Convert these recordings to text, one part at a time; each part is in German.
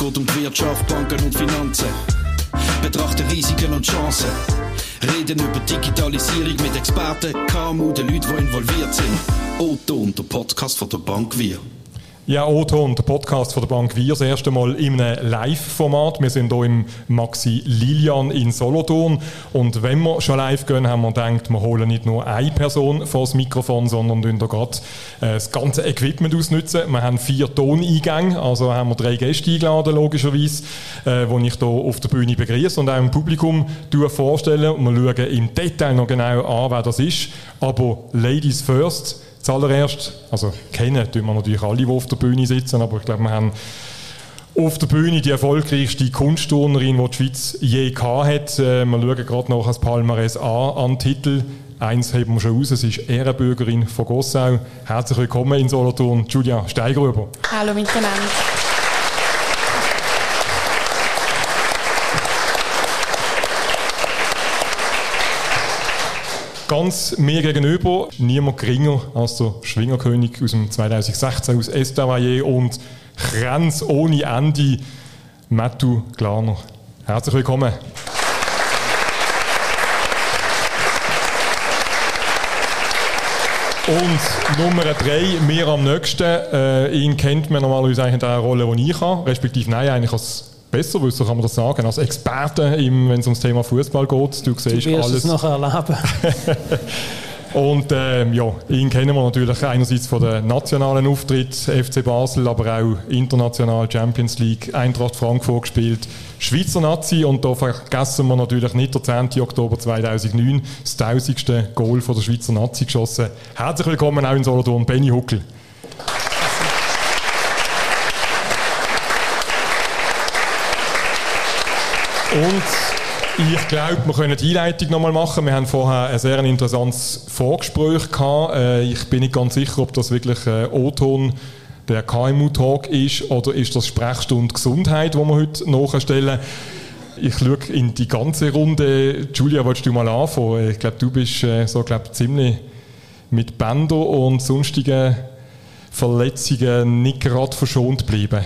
geht um Wirtschaft, Banken und Finanzen. Betrachten Risiken und Chancen. Reden über Digitalisierung mit Experten, KMU, den Leuten, die involviert sind. Otto und der Podcast von der Bank Wir. Ja, Otto und der Podcast von der Bank Wir das erste Mal einem Live-Format. Wir sind hier im Maxi Lilian in Solothurn. Und wenn wir schon live gehen, haben wir gedacht, wir holen nicht nur eine Person vor das Mikrofon, sondern hier gerade äh, das ganze Equipment ausnutzen. Wir haben vier Toneingänge, also haben wir drei Gäste eingeladen, logischerweise, äh, die ich hier auf der Bühne begrüße und auch im Publikum vorstellen. Und wir schauen im Detail noch genau an, wer das ist. Aber Ladies first. Zuallererst, also kennen tun wir natürlich alle, die auf der Bühne sitzen, aber ich glaube, wir haben auf der Bühne die erfolgreichste Kunstturnerin, die die Schweiz je gehabt hat. Äh, wir schauen gerade noch das Palmares an, an Titel. Eins heben wir schon aus, es ist Ehrenbürgerin von Gossau. Herzlich willkommen in Solothurn, Julia Steigrüber. Hallo miteinander. Ganz mir gegenüber niemand geringer als der Schwingerkönig aus dem 2016 aus Estavayer und Grenz ohne Ende, Mattu Glaner. Herzlich willkommen. Und Nummer drei, mir am nächsten. Äh, ihn kennt man normalerweise eigentlich in der Rolle, die ich habe, respektive nein, eigentlich als besser wissen, kann man das sagen, als Experte, wenn es ums Thema Fußball geht. Du siehst du alles. es noch erleben. Und äh, ja, ihn kennen wir natürlich einerseits von den nationalen Auftritt FC Basel, aber auch international Champions League, Eintracht Frankfurt gespielt, Schweizer Nazi und da vergessen wir natürlich nicht der 10. Oktober 2009, das 1000. Goal von der Schweizer Nazi geschossen. Herzlich willkommen auch in Solothurn, Benny Huckel. Und ich glaube, wir können die Einleitung nochmal machen. Wir haben vorher ein sehr interessantes Vorgespräch gehabt. Äh, ich bin nicht ganz sicher, ob das wirklich O-Ton der KMU-Talk ist oder ist das Sprechstunde Gesundheit, wo wir heute nachstellen. Ich schaue in die ganze Runde. Julia, willst du mal anfangen? Ich glaube, du bist äh, so glaub, ziemlich mit Bändern und sonstigen Verletzungen nicht gerade verschont geblieben.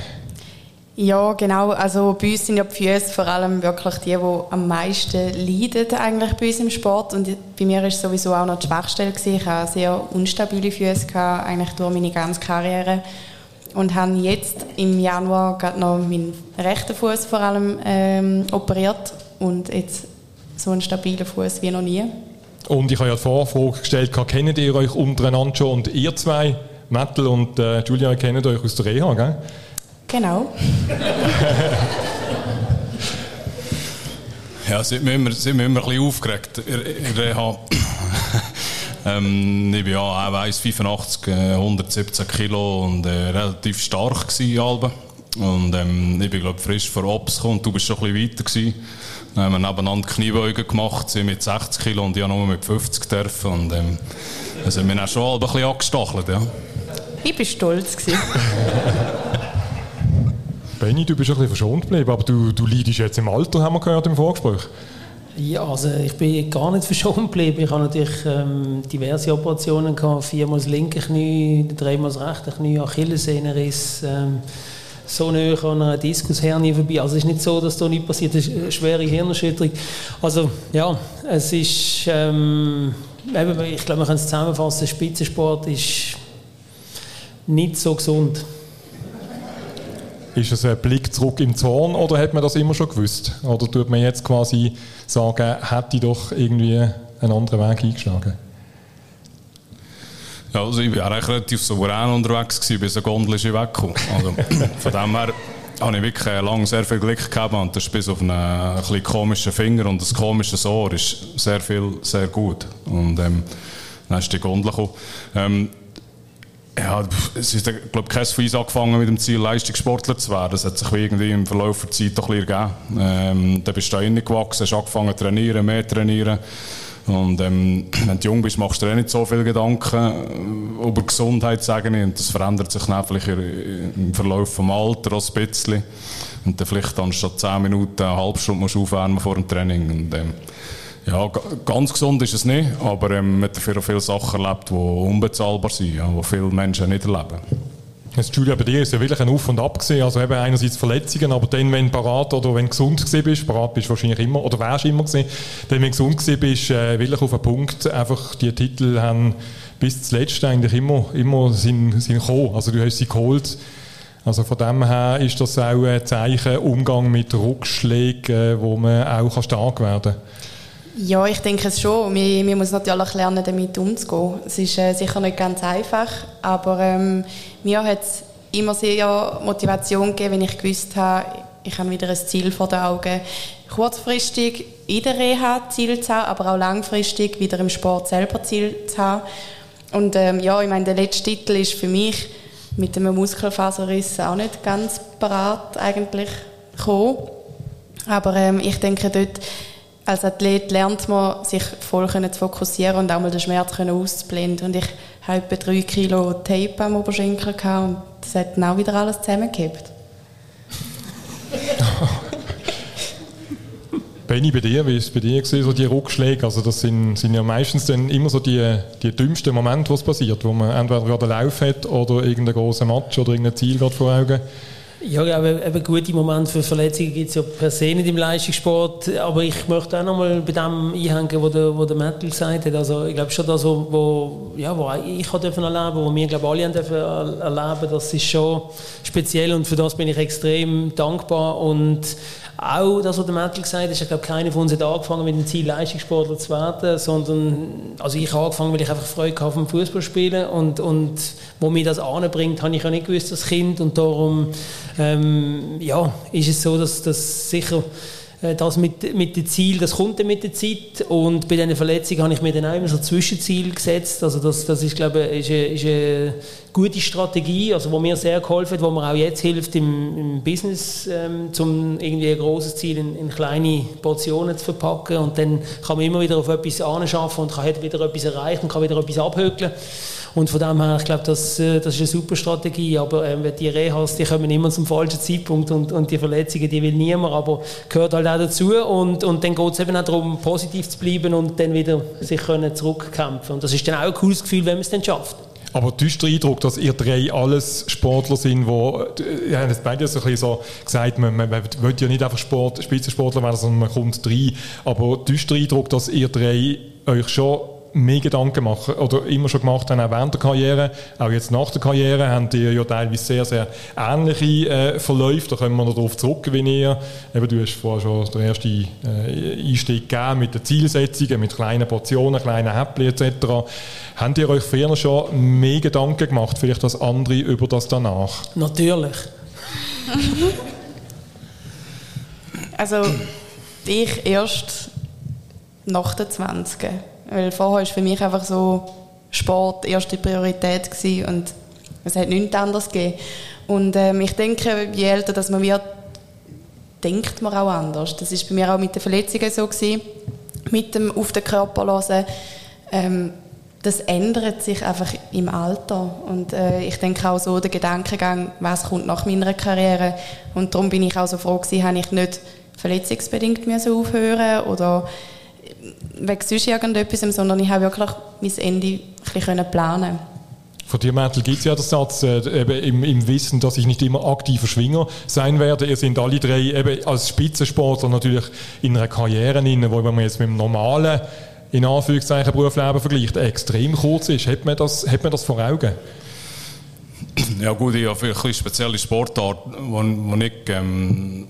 Ja, genau. Also bei uns sind ja die Füße vor allem wirklich die, die am meisten leiden eigentlich bei uns im Sport. Und bei mir es sowieso auch noch die Schwachstelle. Gewesen. Ich hatte sehr unstabile Füße, gehabt, eigentlich durch meine ganze Karriere. Und habe jetzt im Januar gerade noch meinen rechten Fuß vor allem ähm, operiert. Und jetzt so einen stabilen Fuß wie noch nie. Und ich habe ja die Vorfrage gestellt, kennt ihr euch untereinander schon? Und ihr zwei, Metal und äh, Julia, kennt euch aus der Reha, gell? Genau. ja, sind wir immer, sind wir immer ein bisschen aufgeregt. Ich, Reha. ähm, ich bin ja auch 1,85, 117 Kilo und äh, relativ stark gewesen, Und ähm, ich bin, glaube frisch vor Ops gekommen und du bist schon ein bisschen weiter gewesen. Dann haben wir nebeneinander Kniebeugen gemacht, sie mit 60 Kilo und ich nur mit 50 dürfen. Und ähm, also wir haben schon ein bisschen angestachelt, ja. Ich war stolz. Benny, du bist ein bisschen verschont geblieben, aber du, du leidest jetzt im Alter, haben wir gehört im Vorgespräch. Ja, also ich bin gar nicht verschont geblieben. Ich habe natürlich ähm, diverse Operationen gehabt, viermal das linke Knie, dreimal das rechte Knie, Achillessehnenriss, ähm, so näher an einer Diskushernie vorbei. Also es ist nicht so, dass da nichts passiert, ist eine schwere Hirnerschütterung. Also ja, es ist, ähm, ich glaube, wir können es zusammenfassen, Spitzensport ist nicht so gesund. Ist es ein Blick zurück im Zorn oder hat man das immer schon gewusst? Oder tut man jetzt quasi sagen, hätte ich doch irgendwie einen anderen Weg eingeschlagen? Ja, also ich war eigentlich relativ souverän unterwegs, gewesen, bis eine Gondel ist weggekommen. Also, von dem her habe ich wirklich lange sehr viel Glück gehabt und das bis auf einen, ein komischen Finger und das komische Ohr ist sehr viel, sehr gut. Und ähm, dann ist die Gondel gekommen. Ähm, ja, es ist, glaube kein von uns angefangen mit dem Ziel, Leistungssportler zu werden. Das hat sich irgendwie im Verlauf der Zeit doch ein bisschen ergeben. Ähm, dann bist du da gewachsen, hast angefangen zu trainieren, mehr trainieren. Und ähm, wenn du jung bist, machst du dir nicht so viele Gedanken über Gesundheit, sagen Und das verändert sich dann vielleicht im Verlauf des Alters ein bisschen. Und dann vielleicht anstatt 10 Minuten, eine halbe Stunde musst du aufwärmen vor dem Training. Und, ähm, ja, ganz gesund ist es nicht, aber ähm, man hat dafür viele Sachen erlebt, die unbezahlbar sind, ja, die viele Menschen nicht erleben. Das Julia, bei dir ist ja wirklich ein Auf und Ab gewesen. Also eben einerseits Verletzungen, aber dann, wenn du parat oder wenn du gesund bist, parat bist wahrscheinlich immer, oder wärst immer gewesen, dann, wenn du gesund bist, äh, wirklich auf einen Punkt, einfach die Titel haben bis zuletzt eigentlich immer, immer sind, sind gekommen. Also du hast sie geholt. Also von dem her ist das auch ein Zeichen, Umgang mit Rückschlägen, äh, wo man auch stark werden kann. Ja, ich denke es schon. Man, man muss natürlich lernen, damit umzugehen. Es ist äh, sicher nicht ganz einfach, aber ähm, mir hat es immer sehr Motivation gegeben, wenn ich gewusst habe, ich habe wieder ein Ziel vor den Augen. Kurzfristig in der Reha Ziel zu haben, aber auch langfristig wieder im Sport selber Ziel zu haben. Und ähm, ja, ich meine, der letzte Titel ist für mich mit einem Muskelfaserriss auch nicht ganz parat eigentlich gekommen. Aber ähm, ich denke, dort als Athlet lernt man, sich voll zu fokussieren und auch mal den Schmerz auszublenden. Und ich hatte etwa drei Kilo Tape am Oberschenkel und das hat dann auch wieder alles zusammengehabt. Benny, bei dir, wie ist es bei dir gewesen, so die Rückschläge? Also das sind, sind ja meistens dann immer so die, die dümmsten Momente, was passiert, wo man entweder gerade Lauf hat oder irgendeinen großen Match oder irgendein Ziel gerade vor Augen. Ja, aber eben gute Momente für Verletzungen gibt es ja per se nicht im Leistungssport. Aber ich möchte auch noch mal bei dem einhängen, wo der, wo der Metal gesagt hat. Also ich glaube schon das, wo, ja, ich erleben durfte, wo wir glaube alle haben dürfen erleben, das ist schon speziell und für das bin ich extrem dankbar und auch das, was der Metal gesagt hat, ist, ich glaube, keiner von uns hat angefangen mit dem Ziel, Leistungssportler zu werden, sondern, also ich habe angefangen, weil ich einfach Freude hatte am Fußballspielen und, und wo mir das anbringt, habe ich ja nicht gewusst als Kind und darum, ähm, ja, ist es so, dass das sicher das mit, mit dem Ziel, das kommt dann mit der Zeit. Und bei diesen Verletzungen habe ich mir dann auch immer so Zwischenziel gesetzt, also das, das ist glaube ich eine, ist eine gute Strategie, also wo mir sehr geholfen hat, wo mir auch jetzt hilft im, im Business, ähm, um irgendwie ein großes Ziel in, in, kleine Portionen zu verpacken. Und dann kann man immer wieder auf etwas anschaffen und kann wieder etwas erreichen, kann wieder etwas abhökeln und von dem her, ich glaube, das, äh, das ist eine super Strategie. Aber ähm, die Rehas, die kommen immer zum falschen Zeitpunkt und, und die Verletzungen, die will niemand, aber gehört halt auch dazu. Und, und dann geht es eben auch darum, positiv zu bleiben und dann wieder sich können zurückkämpfen. Und das ist dann auch ein cooles Gefühl, wenn man es dann schafft. Aber du hast den Eindruck, dass ihr drei alles Sportler sind, wo, ihr habt beide so ein bisschen gesagt, man, man, man will ja nicht einfach Sport, Spitzensportler werden, sondern man kommt rein. Aber du hast den Eindruck, dass ihr drei euch schon mehr Gedanken machen oder immer schon gemacht haben, auch während der Karriere, auch jetzt nach der Karriere, haben die ja teilweise sehr, sehr ähnliche äh, Verläufe. Da kommen wir noch darauf zurück, wie ihr, eben, du hast vorher schon den ersten äh, Einstieg gegeben mit den Zielsetzungen, mit kleinen Portionen, kleinen Häppchen etc. Habt ihr euch früher schon mehr Gedanken gemacht, vielleicht als andere, über das danach? Natürlich. also ich erst nach den 20 weil vorher war für mich einfach so Sport erste Priorität gewesen und es hat nichts anderes gegeben. Und ähm, ich denke, je älter dass man wird, denkt man auch anders. Das ist bei mir auch mit den Verletzungen so gewesen, mit dem auf den Körper hören. Ähm, das ändert sich einfach im Alter. Und äh, ich denke auch so der Gedankengang, was kommt nach meiner Karriere. Und darum bin ich auch so froh gewesen, habe ich nicht verletzungsbedingt so aufhören oder wegen sonst irgendetwas, sondern ich habe wirklich mein Ende ein bisschen planen von dir, Märtel, gibt es ja den Satz, äh, eben im, im, Wissen, dass ich nicht immer aktiver Schwinger sein werde. Ihr sind alle drei eben als Spitzensportler natürlich in einer Karriere drin, wo wenn man jetzt mit dem normalen, in Anführungszeichen, Berufsleben vergleicht, extrem kurz ist. Hat man das, hat man das vor Augen? Ja gut, ich habe eine spezielle Sportart, wo, wo ich ähm,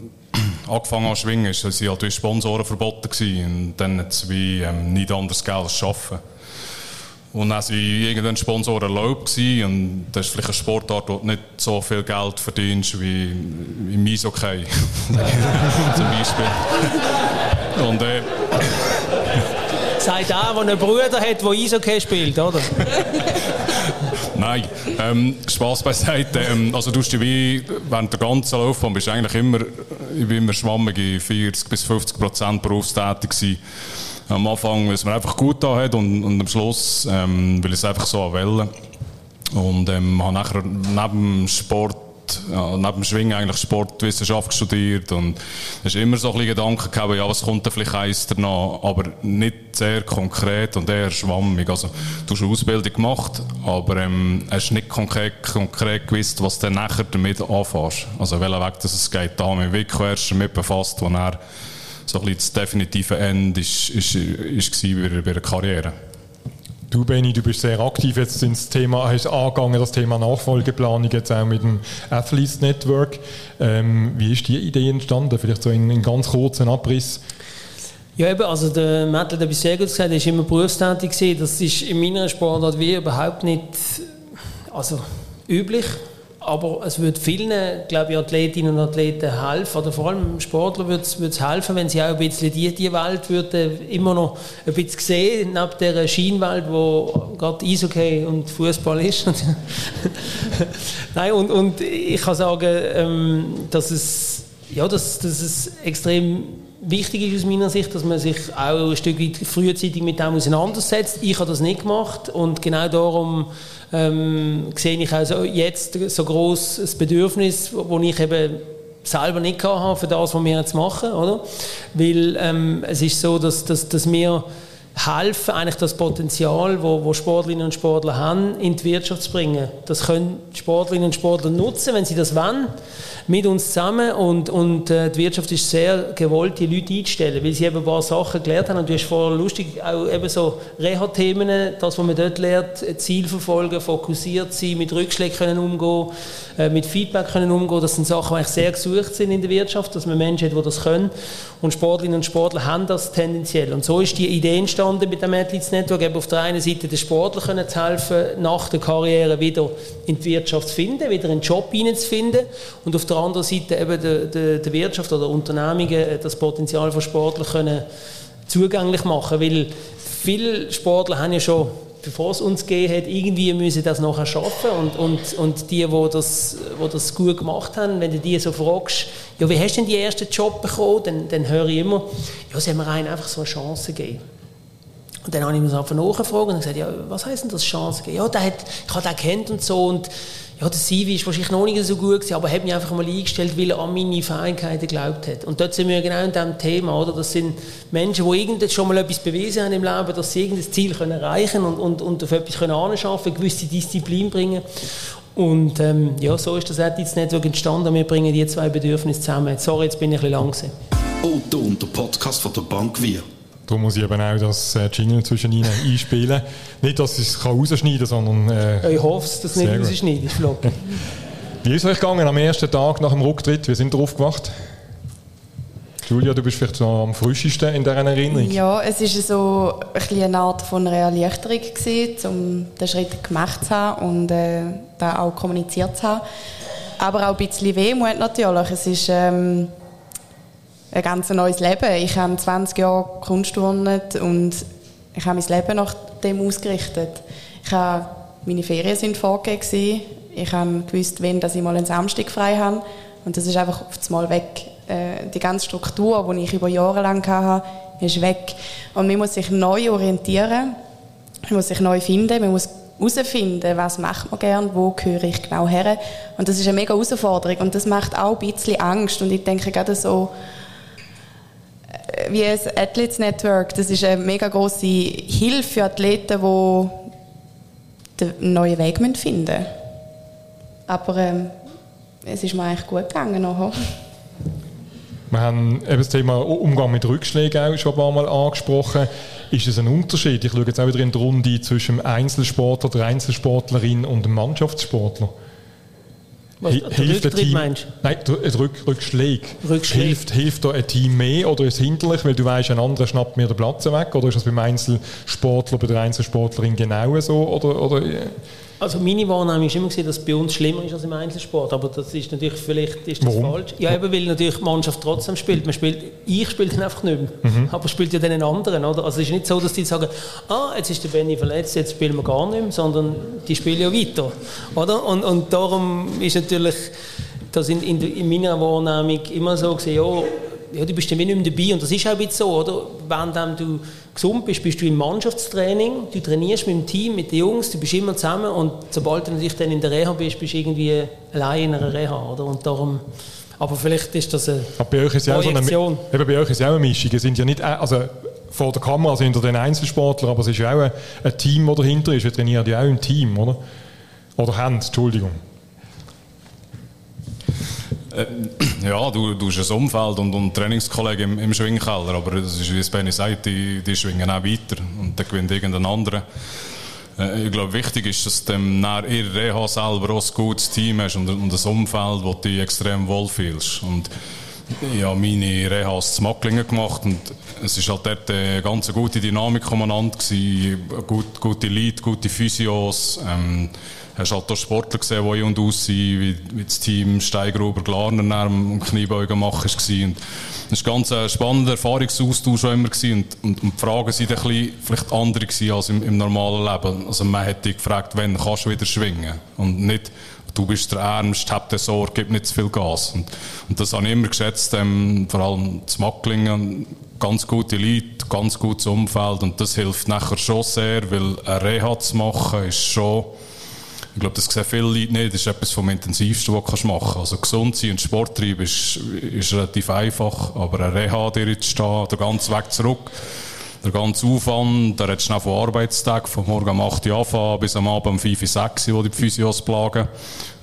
angefangen zu schwingen, ist, dass halt Sponsoren verboten gewesen. Und dann hat es wie ähm, nicht anders Geld als arbeiten. Und dann waren irgendein Sponsor erlaubt gewesen, und das ist vielleicht eine Sportart, wo du nicht so viel Geld verdienst wie im Eishockey. Zum Beispiel. Und, äh, Sagt der, der einen Bruder hat, der Eishockey spielt, oder? Nein, ähm, Spaß beiseite. Ähm, also du hast wie während der ganzen Laufbahn bist eigentlich immer, ich bin immer schwammige 40 bis 50 Prozent berufstätig gewesen. Am Anfang, weil es mir einfach gut da hat und, und am Schluss, ähm, weil es einfach so Wellen. Und ähm, habe nachher neben dem Sport ja, neben dem Schwingen eigentlich Sportwissenschaft studiert und es ist immer so ein bisschen Gedanken gehabt, ja, was kommt da vielleicht eins danach, aber nicht sehr konkret und eher schwammig. Also, du hast eine Ausbildung gemacht, aber ähm, hast nicht konkret, konkret gewusst, was du nachher damit anfängst. Also, welchen Weg dass es geht. Da haben wir wirklich erst damit befasst, wo er so ein bisschen das definitive Ende ist, ist, ist, ist bei, bei der Karriere. Du, Benny, du bist sehr aktiv jetzt ins Thema, hast angegangen, das Thema Nachfolgeplanung jetzt auch mit dem Athletes Network. Ähm, wie ist die Idee entstanden? Vielleicht so in, in ganz kurzen Abriss. Ja, eben, also der Matt hat etwas sehr gut gesagt, er ist immer berufstätig. Das ist in meiner Sportart wie überhaupt nicht also, üblich. Aber es würde vielen, glaube ich, Athletinnen und Athleten helfen, oder vor allem Sportler würde es helfen, wenn sie auch ein bisschen die, die Welt würden immer noch ein bisschen sehen, neben der Schienenwelt, wo gerade Eishockey und Fußball ist. Nein, und, und ich kann sagen, ähm, dass, es, ja, dass, dass es extrem wichtig ist aus meiner Sicht, dass man sich auch ein Stück weit frühzeitig mit dem auseinandersetzt. Ich habe das nicht gemacht und genau darum ähm, sehe ich also jetzt so groß das Bedürfnis, wo ich eben selber nicht habe für das, was wir jetzt machen, oder? Weil ähm, es ist so, dass, dass, dass wir helfen, eigentlich das Potenzial, wo, wo Sportlerinnen und Sportler haben, in die Wirtschaft zu bringen. Das können Sportlerinnen und Sportler nutzen, wenn sie das wollen mit uns zusammen. Und, und äh, die Wirtschaft ist sehr gewollt, die Leute einzustellen, weil sie eben ein paar Sachen gelernt haben. Und du hast vorher lustig auch eben so Reha-Themen, das, was man dort lernt, Ziel verfolgen, fokussiert sein, mit Rückschlägen können umgehen, äh, mit Feedback können umgehen, das sind Sachen, die eigentlich sehr gesucht sind in der Wirtschaft, dass man Menschen hat, die das können. Und Sportlerinnen und Sportler haben das tendenziell. Und so ist die Idee entstanden mit dem Athletes Network, eben auf der einen Seite den Sportler können zu helfen, nach der Karriere wieder in die Wirtschaft zu finden, wieder einen Job hineinzufinden. Und auf der der anderen Seite eben der, der, der Wirtschaft oder Unternehmungen äh, das Potenzial von Sportlern können zugänglich machen. Weil viele Sportler haben ja schon bevor es uns gegeben hat, irgendwie müssen das nachher schaffen und, und, und die, die das, die das gut gemacht haben, wenn du die so fragst, ja, wie hast du denn die ersten Job bekommen, dann, dann höre ich immer, ja, sie haben mir einfach so eine Chance gegeben. Und dann habe ich mir einfach nachgefragt und gesagt, ja, was heisst denn das Chance gegeben? Ja, der hat, ich habe den kennt und so und ja, der CV ist wahrscheinlich noch nicht so gut gewesen, aber er hat mich einfach mal eingestellt, weil er an meine Fähigkeiten geglaubt hat. Und dort sind wir genau in diesem Thema, oder? Das sind Menschen, die irgend schon mal etwas bewiesen haben im Leben, dass sie irgendein Ziel können erreichen und, und, und auf etwas können anschaffen, eine gewisse Disziplin bringen. Und ähm, ja, so ist das Edits Network entstanden. Wir bringen die zwei Bedürfnisse zusammen. Sorry, jetzt bin ich ein bisschen langsam. Und der Podcast von der Bank Wir. Da muss ich eben auch das äh, Jingle zwischen ihnen einspielen. Nicht, dass ich es rausschneiden kann, sondern... Äh, ich hoffe, dass du nicht rausschneidest, Flocken. Wie ist es euch gegangen am ersten Tag nach dem Rücktritt? Wie sind ihr aufgewacht? Julia, du bist vielleicht noch am frischesten in dieser Erinnerung. Ja, es war so ein eine Art von einer Erleichterung, gewesen, um den Schritt gemacht zu haben und äh, da auch kommuniziert zu haben. Aber auch ein bisschen Wehmut natürlich. Es ist... Ähm, ein ganz neues Leben. Ich habe 20 Jahre Kunst und ich habe mein Leben nach dem ausgerichtet. Ich habe, meine Ferien sind vorgegeben. Ich habe gewusst, wenn dass ich mal einen Samstag frei habe. Und das ist einfach auf einmal weg. Äh, die ganze Struktur, die ich über Jahre lang hatte, ist weg. Und man muss sich neu orientieren. Man muss sich neu finden. Man muss herausfinden, was macht man gern, wo gehöre ich genau her. Und das ist eine mega Herausforderung. Und das macht auch ein bisschen Angst. Und ich denke gerade so, wie das Athletes Network, das ist eine mega große Hilfe für Athleten, die einen neuen Weg finden müssen. Aber ähm, es ist mir eigentlich gut gegangen nachher. Wir haben eben das Thema Umgang mit Rückschlägen auch schon ein paar Mal angesprochen. Ist es ein Unterschied? Ich schaue jetzt auch wieder in die Runde zwischen dem Einzelsportler, der Einzelsportlerin und dem Mannschaftssportler. Was, hilft Rücktritt meinst Nein, Rück, Rückschläge. Rückschläge. Hilft, hilft da ein Team mehr oder ist es hinderlich, weil du weißt, ein anderer schnappt mir den Platz weg? Oder ist das beim Einzelsportler, bei der Einzelsportlerin genau so? Oder, oder also meine Wahrnehmung ist immer gesehen, dass es bei uns schlimmer ist als im Einzelsport, aber das ist natürlich vielleicht ist das falsch. Ja, eben weil natürlich die Mannschaft trotzdem spielt. Man spielt ich spiele dann einfach nicht mehr, mhm. aber spielt ja dann einen anderen, oder? Also es ist nicht so, dass die sagen, ah, jetzt ist der Benny verletzt, jetzt spielen wir gar nicht mehr, sondern die spielen ja weiter, oder? Und, und darum ist natürlich das in, in, in meiner Wahrnehmung immer so gesehen, ja, ja, du bist dann nicht mehr dabei und das ist auch ein bisschen so, oder? Wenn du gesund bist, bist du im Mannschaftstraining, du trainierst mit dem Team, mit den Jungs, du bist immer zusammen und sobald du natürlich dann in der Reha bist, bist du irgendwie allein in einer Reha, oder? Und darum, aber vielleicht ist das eine aber bei euch ist ja auch so eine, eben bei euch ist ja auch eine Mischung. Ihr sind ja nicht, also vor der Kamera sind ihr den Einzelsportler, aber es ist ja auch ein, ein Team, das dahinter ist. Wir trainieren ja auch im Team, oder? Oder haben, Entschuldigung. Äh, ja, du, du hast ein Umfeld und, und Trainingskollegen im, im Schwingkeller, aber das ist, wie es Benny sagt, die, die schwingen auch weiter und dann gewinnt irgendein anderer. Äh, ich glaube, wichtig ist, dass du nach ihrer Reha selber auch ein gutes Team hast und, und ein Umfeld, wo du dich extrem wohlfühlst. Und ich habe meine Rehas zu Macklingen gemacht und es war halt dort eine ganz gute Dynamik umeinander gut, gute Leute, gute Physios, ähm, hast halt auch Sportler gesehen, die und aus sind, wie, wie das Team Steigruber Glarner am Kniebeugen machen. Und das war ein ganz spannender Erfahrungsaustausch immer und, und, und, die Fragen waren ein vielleicht andere als im, im normalen Leben. Also man hätte gefragt, wann kannst du wieder schwingen? Und nicht, du bist der Ernst, hab den Sorge, gib nicht zu viel Gas. Und, und das habe ich immer geschätzt, ähm, vor allem zu Macklingen, ganz gute Leute, ganz gutes Umfeld und das hilft nachher schon sehr, weil eine Reha zu machen ist schon ich glaube, das sehen viele Leute nicht. Das ist etwas vom Intensivsten, was du machen kannst. Also gesund sein und Sport treiben ist, ist relativ einfach, aber eine Reha dir jetzt stehen, der ganze Weg zurück, der ganze Aufwand, der hat schnell von Arbeitstag, von morgen um 8 Uhr anfangen bis am Abend um 5 Uhr, 6 Uhr, wo die Physios plagen.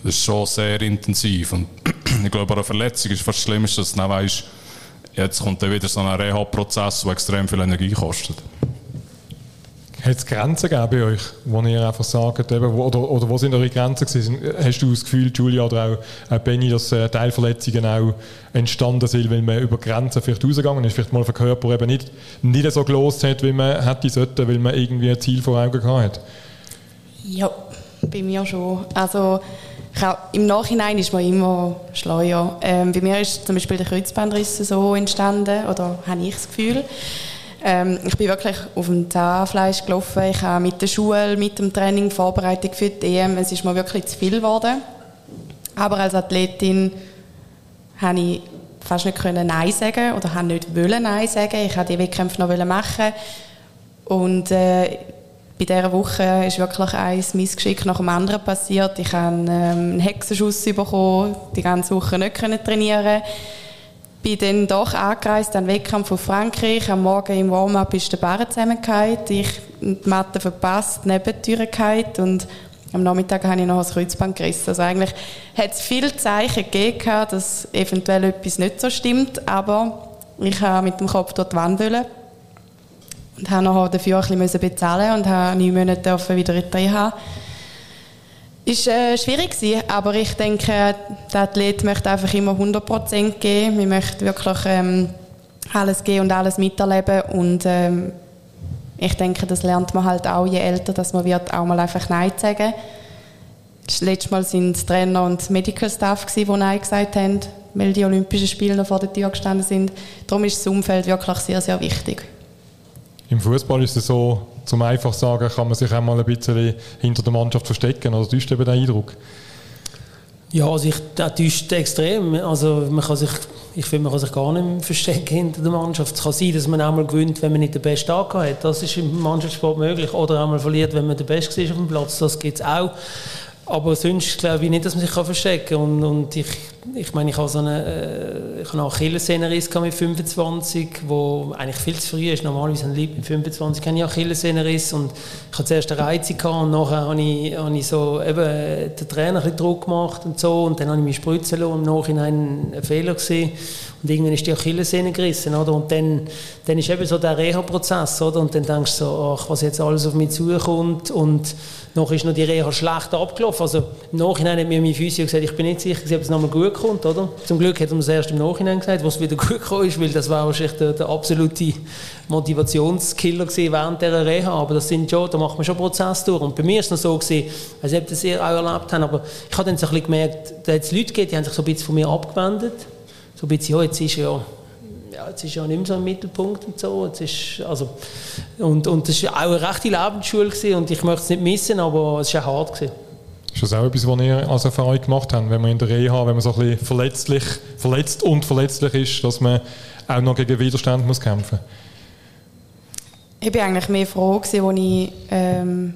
Das ist schon sehr intensiv. Und ich glaube, eine Verletzung ist fast das Schlimmste, dass du nicht weißt, jetzt kommt dann wieder so ein Reha-Prozess, der extrem viel Energie kostet. Hat es Grenzen gegeben bei euch, wo ihr einfach sagt, eben, oder, oder wo sind eure Grenzen gewesen? Hast du das Gefühl, Julia oder auch, Benny, dass äh, Teilverletzungen auch entstanden sind, weil man über Grenzen vielleicht rausgegangen ist, vielleicht mal auf den Körper eben nicht, nicht so gelost hat, wie man hätte sollte, weil man irgendwie ein Ziel vor Augen gehabt hat? Ja, bei mir schon. Also im Nachhinein ist man immer schleuer. Ähm, bei mir ist zum Beispiel der Kreuzbandriss so entstanden, oder habe ich das Gefühl. Ähm, ich bin wirklich auf dem Zahnfleisch gelaufen. Ich habe mit der Schule, mit dem Training Vorbereitung für die EM. Es ist mir wirklich zu viel geworden. Aber als Athletin habe ich fast nicht können Nein sagen oder habe nicht wollen Nein sagen. Ich wollte die Wettkämpfe noch machen und äh, bei dieser Woche ist wirklich ein Missgeschick nach dem anderen passiert. Ich habe ähm, einen Hexenschuss bekommen, die ganze Woche nicht trainieren bin dann doch angereist an Wettkampf von Frankreich. Am Morgen im Warm-up ist der Barren zusammengefallen. Ich die Matte verpasst, die Tür und am Nachmittag habe ich noch das Kreuzband gerissen. Also eigentlich hat es viele Zeichen gegeben, dass eventuell etwas nicht so stimmt, aber ich habe mit dem Kopf dort die Wand und habe noch dafür ein bisschen bezahlen und habe neun Monate wieder in die Reha ist äh, schwierig gewesen, aber ich denke, der Athlet möchte einfach immer 100% geben. Wir möchten wirklich ähm, alles geben und alles miterleben und ähm, ich denke, das lernt man halt auch, je älter dass man wird, auch mal einfach Nein sagen. Das letzte Mal sind es Trainer und Medical Staff gewesen, die Nein gesagt haben, weil die Olympischen Spiele noch vor der Tür gestanden sind. Darum ist das Umfeld wirklich sehr, sehr wichtig. Im Fußball ist es so, zum einfach sagen, kann man sich auch mal ein bisschen hinter der Mannschaft verstecken. Oder täuscht eben den Eindruck? Ja, also ich, das täuscht extrem. Also man kann sich, ich finde, man kann sich gar nicht verstecken hinter der Mannschaft. Es kann sein, dass man einmal gewinnt, wenn man nicht den besten Tag hat. Das ist im Mannschaftssport möglich. Oder einmal verliert, wenn man der Beste ist auf dem Platz. Das gibt es auch. Aber sonst glaube ich nicht, dass man sich verstecken kann. Und, und ich, ich meine, ich habe so eine, äh, ich habe einen Achillessehnenriss mit 25, wo eigentlich viel zu früh ist. Normalerweise ein Leib mit 25 habe ich Achillessehnenriss und ich hatte zuerst eine Reizung und nachher habe ich, habe ich so eben den Trainer ein bisschen Druck gemacht und so und dann habe ich mich spritzen lassen und im Nachhinein ein Fehler gesehen und irgendwann ist die Achillessehne gerissen, oder? Und dann, dann ist eben so der Reha-Prozess, oder? Und dann denkst du so, ach, was jetzt alles auf mich zukommt und noch ist noch die Reha schlecht abgelaufen. Also im Nachhinein hat mir mein Physio gesagt, ich bin nicht sicher, ob es nochmal gut kommt, oder? Zum Glück hat er mir es erst im Nachhinein gesagt, was wieder gut gekommen ist, weil das war wahrscheinlich der, der absolute Motivationskiller gewesen während dieser Reha. Aber das sind schon, da macht man schon Prozess durch. Und bei mir ist es noch so gewesen, als ob das auch erlebt habt, aber ich habe dann so ein bisschen gemerkt, da hat es Leute gegeben, die haben sich so ein bisschen von mir abgewendet so ein bisschen, ja, jetzt ist ja, ja, jetzt ist ja nicht mehr so im Mittelpunkt und so. Jetzt ist, also, und, und das war auch eine rechte Lebensschule gewesen, und ich möchte es nicht missen, aber es war auch hart. Gewesen. Ist das auch etwas, was ihr als Erfahrung gemacht habt, wenn man in der Reha, wenn man so ein bisschen verletzlich, verletzt und verletzlich ist, dass man auch noch gegen Widerstand muss kämpfen Ich bin eigentlich mehr froh, gewesen, als ich ähm,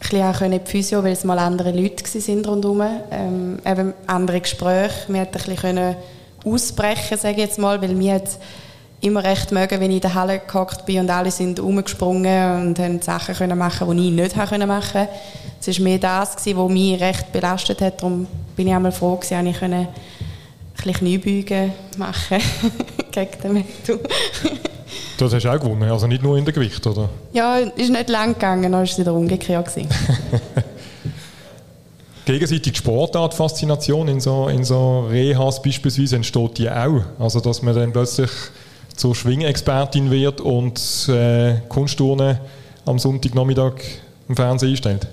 ein bisschen auch Physio, weil es mal andere Leute waren rundherum. Ähm, eben andere Gespräche. Wir konnten ein bisschen ausbrechen, sage ich jetzt mal, weil mir hat immer recht mögen, wenn ich in der Halle gehockt bin und alle sind rumgesprungen und haben Sachen können machen, die ich nicht machen konnte. Es war mehr das, was mich recht belastet hat. Darum bin ich einmal froh, dass ich ein bisschen Kniebeugen machen gegen den Metal. Das hast du auch gewonnen, also nicht nur in der Gewicht, oder? Ja, ist nicht lang gegangen, dann war es wieder umgekehrt. Gegenseitig Sportart-Faszination in so, in so Rehas beispielsweise entsteht die auch. Also, dass man dann plötzlich zur Schwingexpertin wird und äh, Kunstturnen am Sonntagnachmittag im Fernsehen einstellt.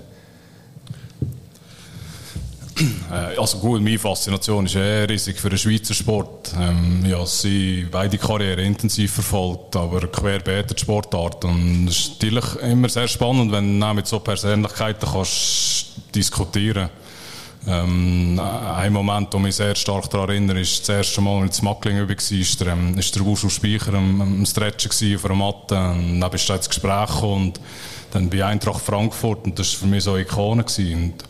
Äh, also gut, meine Faszination ist eher riesig für den Schweizer Sport. Ähm, ja, sie beide Karriere intensiv verfolgt, aber querbeet die Sportart. Und es ist natürlich immer sehr spannend, wenn du mit so Persönlichkeiten kannst diskutieren ähm, ein Moment, der mich sehr stark daran erinnert, ist das erste Mal, als in Mackling war, ist der, ähm, ist der Wuschel Speicher am, am Stretchen auf einer Matte. Und dann bist du ins Gespräch und dann bei Eintracht Frankfurt und das war für mich so eine Ikone. Gewesen. Und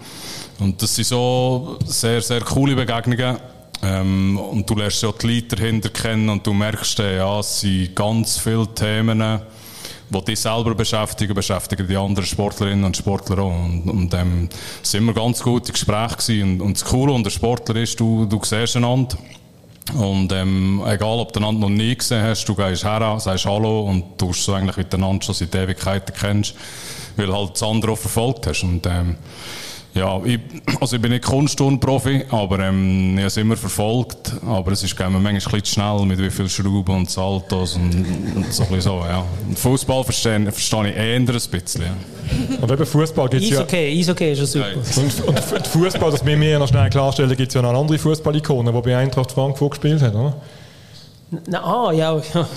und das sind so sehr, sehr coole Begegnungen. Ähm, und du lernst ja die Leute dahinter kennen und du merkst, ja, es sind ganz viele Themen, die dich selber beschäftigen, beschäftigen die anderen Sportlerinnen und Sportler auch. Und, und ähm, waren immer ganz gute Gespräche gewesen. Und, und das Coole an der Sportler ist, du, du siehst einander. Und ähm, egal, ob du einander noch nie gesehen hast, du gehst her, sagst Hallo und du so eigentlich miteinander schon seit Ewigkeiten kennst, weil halt das andere auch verfolgt hast. Und, ähm, ja, ich, also ich bin nicht Kunstturnprofi, aber ähm, ich habe es immer verfolgt. Aber es ist manchmal ein bisschen schnell mit wie viel Schrauben und Saltos und, und so ein so, ja. Fußball verstehe, verstehe ich eher ein bisschen. Ja. Und eben Fußball gibt es ja... okay, Eishockey ist ja super. Und, und Fußball, das wir mir noch schnell klarstellen, gibt es ja noch eine andere Fußball-Ikone, die bei Eintracht Frankfurt gespielt hat, oder? Na, ah, ja, ja.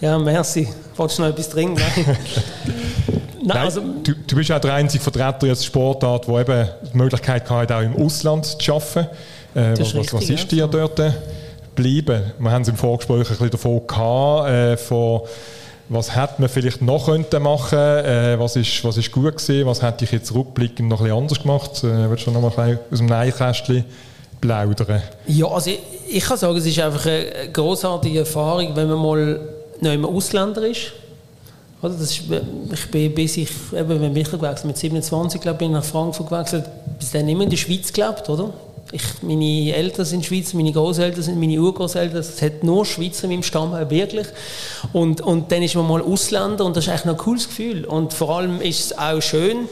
Ja, merci. Wolltest du noch etwas trinken? Nein, also, du, du, bist auch der einzige Vertreter jetzt Sportart, der eben die Möglichkeit hat, auch im Ausland zu arbeiten. Äh, was, richtig, was, ist dir dort geblieben? Wir haben es im Vorgespräch ein bisschen davon gehabt, äh, von was hätte man vielleicht noch könnte machen äh, was, ist, was ist gut gewesen, was hätte ich jetzt rückblickend noch ein bisschen anders gemacht? Äh, willst du noch mal aus dem Neinkästchen plaudern? Ja, also ich, ich kann sagen, es ist einfach eine großartige Erfahrung, wenn man mal noch im Ausländer ist oder, das ist, ich bin, bis ich, eben, wenn ich gewechselt mit 27, glaube ich, nach Frankfurt gewechselt, bis dann immer in der Schweiz gelebt, oder? Ich, meine Eltern sind Schweizer, meine Großeltern sind meine Urgroßeltern. Es hat nur Schweizer in meinem Stamm, wirklich. Und, und dann ist man mal Ausländer und das ist eigentlich noch ein cooles Gefühl. Und vor allem ist es auch schön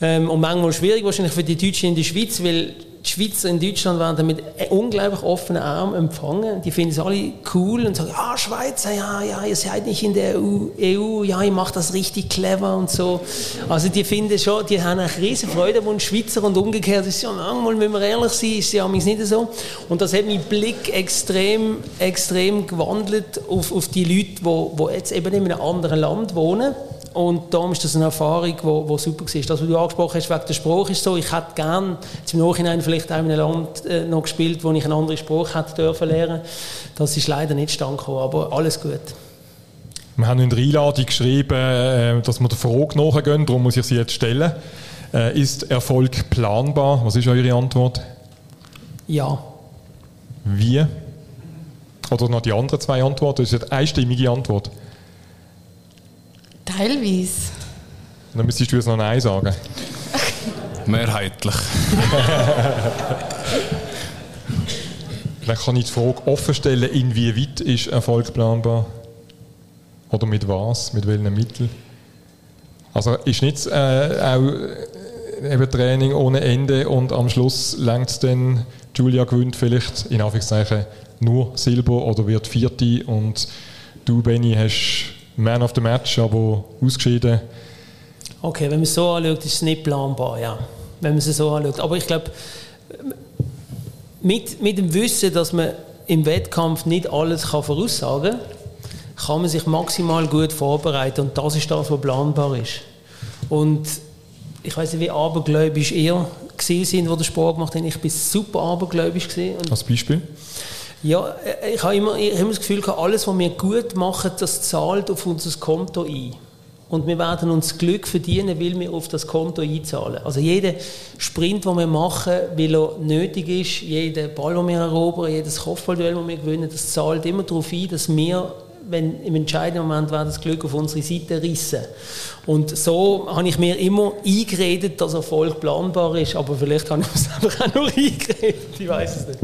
ähm, und manchmal schwierig wahrscheinlich für die Deutschen in der Schweiz, weil die Schweizer in Deutschland werden mit unglaublich offenen Armen empfangen. Die finden es alle cool und sagen, ja, Schweizer, ja, ja, ihr seid nicht in der EU, EU ja, ihr macht das richtig clever und so. Also die finden schon, die haben eine riesen Freude an Schweizer und umgekehrt ist ja manchmal, wenn wir ehrlich sind, ist ja nicht so. Und das hat meinen Blick extrem, extrem gewandelt auf, auf die Leute, die jetzt eben in einem anderen Land wohnen und darum ist das eine Erfahrung, die, super war. Das, was du angesprochen hast, wegen der Spruch ist so, ich hätte gerne im Nachhinein vielleicht auch in einem Land äh, noch gespielt, wo ich einen anderen Spruch hätte dürfen lernen. Das ist leider nicht stand aber alles gut. Wir haben in der Einladung geschrieben, äh, dass wir der Frage nachgehen, darum muss ich sie jetzt stellen. Äh, ist Erfolg planbar? Was ist eure Antwort? Ja. Wie? Oder noch die anderen zwei Antworten? Das ist eine einstimmige Antwort. Teilweise. Dann müsstest du jetzt noch Nein sagen. Mehrheitlich. Dann kann ich die Frage offen stellen, inwieweit ist Erfolg planbar? Oder mit was? Mit welchen Mitteln? Also ist nicht äh, auch äh, eben Training ohne Ende und am Schluss längt es dann, Julia gewinnt vielleicht in Anführungszeichen nur Silber oder wird Vierte und du, Benny, hast Man of the Match, aber ausgeschieden. Okay, wenn man es so anschaut, ist es nicht planbar, ja. Wenn man es so anschaut. Aber ich glaube, mit, mit dem Wissen, dass man im Wettkampf nicht alles kann voraussagen kann, kann man sich maximal gut vorbereiten und das ist das, was planbar ist. Und ich weiß nicht, wie abergläubisch ihr gesehen sind, wo der Sport gemacht haben. Ich bin super abergläubisch gesehen. Als Beispiel? Ja, äh, ich habe immer, ich habe das Gefühl, alles, was wir gut machen, das zahlt auf unser Konto ein. Und wir werden uns Glück verdienen, weil wir auf das Konto einzahlen. Also jeder Sprint, den wir machen, weil er nötig ist, jeder Ball, den wir erobern, jedes Kopfballduell, das wir gewinnen, das zahlt immer darauf ein, dass wir wenn im entscheidenden Moment wäre das Glück auf unsere Seite rissen. Und so habe ich mir immer eingeredet, dass Erfolg planbar ist, aber vielleicht habe ich es einfach auch nur eingeredet, ich weiß es nicht.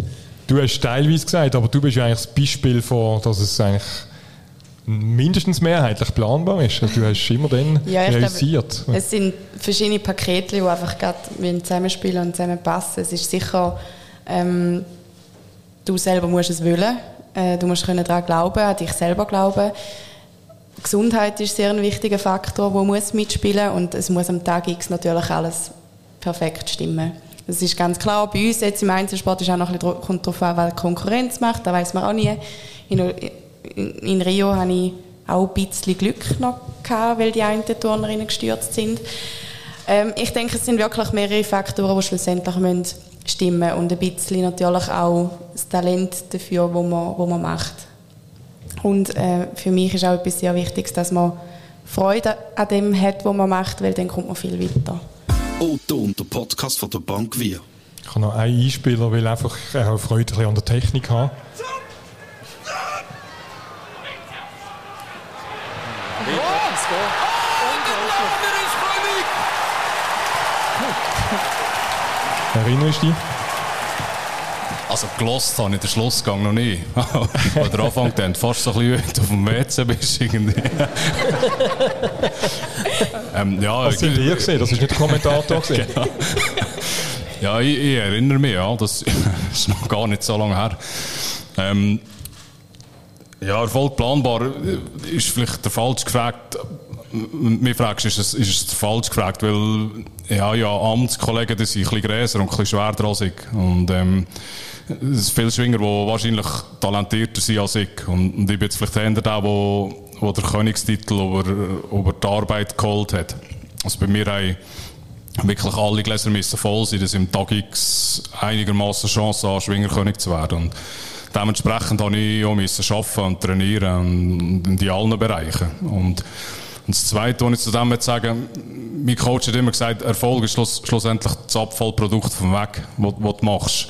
Du hast teilweise gesagt, aber du bist ja eigentlich das Beispiel von, dass es eigentlich mindestens mehrheitlich planbar ist. Du hast immer dann ja, realisiert. Glaube, es sind verschiedene Pakete, die einfach gerade zusammenspielen und zusammenpassen. Es ist sicher, ähm, du selber musst es wollen. Äh, du musst daran glauben, an dich selber glauben. Gesundheit ist sehr ein wichtiger Faktor, der muss mitspielen und es muss am Tag X natürlich alles perfekt stimmen. Das ist ganz klar. Bei uns jetzt im Einzelsport ist auch noch ein bisschen, kommt darauf an, weil Konkurrenz macht. Da weiß man auch nie. In, in, in, Rio hatte ich auch ein bisschen Glück noch gehabt, weil die einen Turnerinnen gestürzt sind. Ähm, ich denke, es sind wirklich mehrere Faktoren, die schlussendlich müssen stimmen und ein bisschen natürlich auch das Talent dafür, wo man, wo man macht. Und äh, für mich ist auch etwas sehr Wichtiges, dass man Freude an dem hat, was man macht, weil dann kommt man viel weiter. Otto der Podcast von der Bank Wir. Ich habe noch einen Einspieler, weil einfach auch Freude an der Technik haben. Erinnerst du dich? Also gelost habe ich den Schlussgang noch nie. Weil der Anfang dann fast so ein bisschen auf dem WC bist irgendwie. ähm, ja, das sind wir gesehen, das ist nicht der Kommentator gesehen. genau. Ja, ich, ich, erinnere mich, ja, das ist noch gar nicht so lange her. Ähm, ja, Erfolg planbar ist vielleicht der falsch gefragt. Mir fragst, ist es, ist es falsch gefragt, weil ja, ja, Amtskollegen, die sind ein bisschen größer und ein bisschen schwerer als ich. Und ähm, es sind viele Schwinger, die wahrscheinlich talentierter sind als ich. Und, und ich bin jetzt vielleicht der, der, der den Königstitel über, über die Arbeit geholt hat. Also bei mir haben wirklich alle Gläser müssen voll sein, dass im Tag X einigermaßen Chance haben, Schwingerkönig zu werden. Und dementsprechend habe ich auch müssen arbeiten und trainieren und in allen Bereichen. Und, und das Zweite, was ich zu dem sagen mein Coach hat immer gesagt, Erfolg ist schluss, schlussendlich das Abfallprodukt vom Weg, was du machst.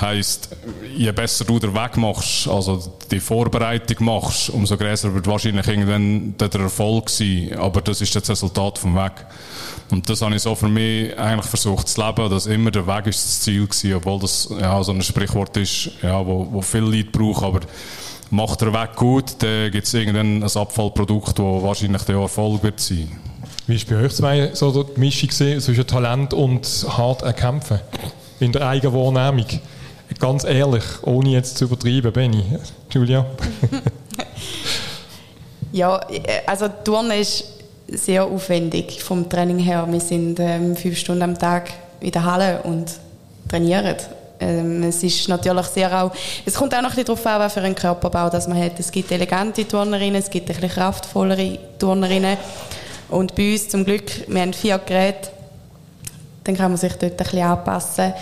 Heißt, je besser du den Weg machst, also die Vorbereitung machst, umso größer wird wahrscheinlich irgendwann der Erfolg sein. Aber das ist das Resultat vom Weg. Und das habe ich so für mich eigentlich versucht zu leben, dass immer der Weg ist das Ziel gewesen, obwohl das ja, so ein Sprichwort ist, ja, wo, wo viele Leute brauchen, aber macht der Weg gut, dann gibt es irgendwann ein Abfallprodukt, das wahrscheinlich der Erfolg wird sein. Wie war bei euch zwei so die Mischung zwischen Talent und hart erkämpfen in der eigenen Wahrnehmung? Ganz ehrlich, ohne jetzt zu übertreiben, Benny. Julia? ja, also Turnen ist sehr aufwendig vom Training her. Wir sind ähm, fünf Stunden am Tag in der Halle und trainieren. Ähm, es ist natürlich sehr auch, es kommt auch noch ein bisschen darauf an, was für einen Körperbau das man hat. Es gibt elegante Turnerinnen, es gibt ein bisschen kraftvollere Turnerinnen. Und bei uns zum Glück, wir haben vier Geräte, dann kann man sich dort ein bisschen anpassen.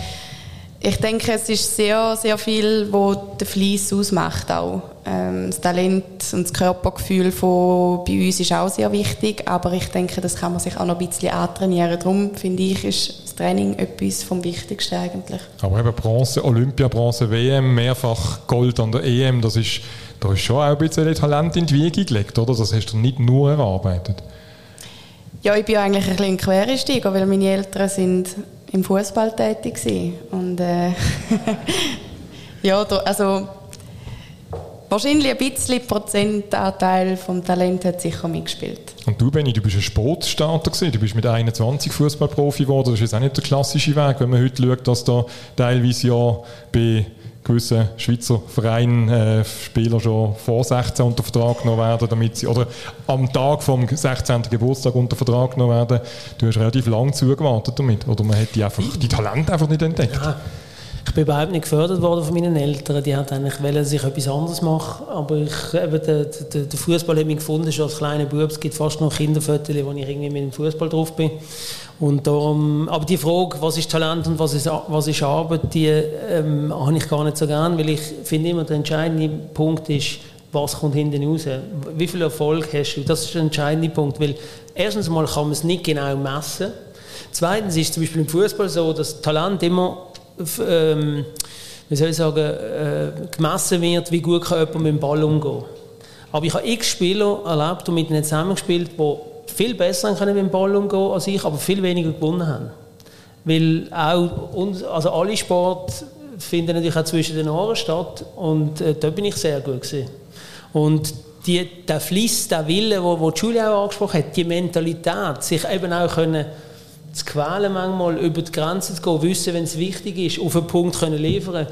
Ich denke, es ist sehr, sehr viel, was den Fleiss ausmacht auch. Ähm, das Talent und das Körpergefühl von bei uns ist auch sehr wichtig, aber ich denke, das kann man sich auch noch ein bisschen antrainieren. Darum finde ich, ist das Training etwas vom Wichtigsten eigentlich. Aber eben Bronze, Olympia, Bronze, WM, mehrfach Gold an der EM, das ist, da ist schon auch ein bisschen Talent in die Wiege gelegt, oder? Das hast du nicht nur erarbeitet. Ja, ich bin eigentlich ein bisschen Quereinsteiger, weil meine Eltern sind im Fußball tätig waren. Und äh, ja, da, also wahrscheinlich ein bisschen Prozentanteil vom Talent hat sicher mitgespielt. Und du, Benni, du bist ein Sportstarter gewesen. Du bist mit 21 Fußballprofi geworden. Das ist jetzt auch nicht der klassische Weg, wenn man heute schaut, dass da teilweise ja bei gewissen Schweizer Vereinen äh, Spieler schon vor 16 unter Vertrag genommen werden, damit sie, oder am Tag vom 16. Geburtstag unter Vertrag genommen werden. Du hast relativ lange zugewartet damit, oder man hat die, einfach, die Talente einfach nicht entdeckt. Ja. Ich bin überhaupt nicht gefördert worden von meinen Eltern. Die wollten eigentlich wollen, dass ich etwas anderes mache. Aber ich, eben, der, der, der Fußball hat mich gefunden, schon als kleiner Bub. Es gibt fast noch Kinderfotos, wo ich irgendwie mit dem Fußball drauf bin. Und darum, aber die Frage, was ist Talent und was ist, was ist Arbeit, die ähm, habe ich gar nicht so gern, weil ich finde immer, der entscheidende Punkt ist, was kommt hinten raus? Wie viel Erfolg hast du? Das ist der entscheidende Punkt, weil erstens mal kann man es nicht genau messen. Zweitens ist zum Beispiel im Fußball so, dass Talent immer ähm, wie soll ich sagen, äh, gemessen wird, wie gut kann jemand mit dem Ball umgehen. Aber ich habe x Spieler erlebt und mit ihnen zusammengespielt, die viel besser können mit dem Ball umgehen als ich, aber viel weniger gewonnen haben. Weil auch uns, also alle Sport finden natürlich auch zwischen den Ohren statt und äh, da bin ich sehr gut gewesen. Und die, der Fliss, der Wille, wo, wo Julia auch angesprochen hat, die Mentalität, sich eben auch können zu quälen manchmal, über die Grenzen zu gehen, wissen, wenn es wichtig ist, auf einen Punkt können liefern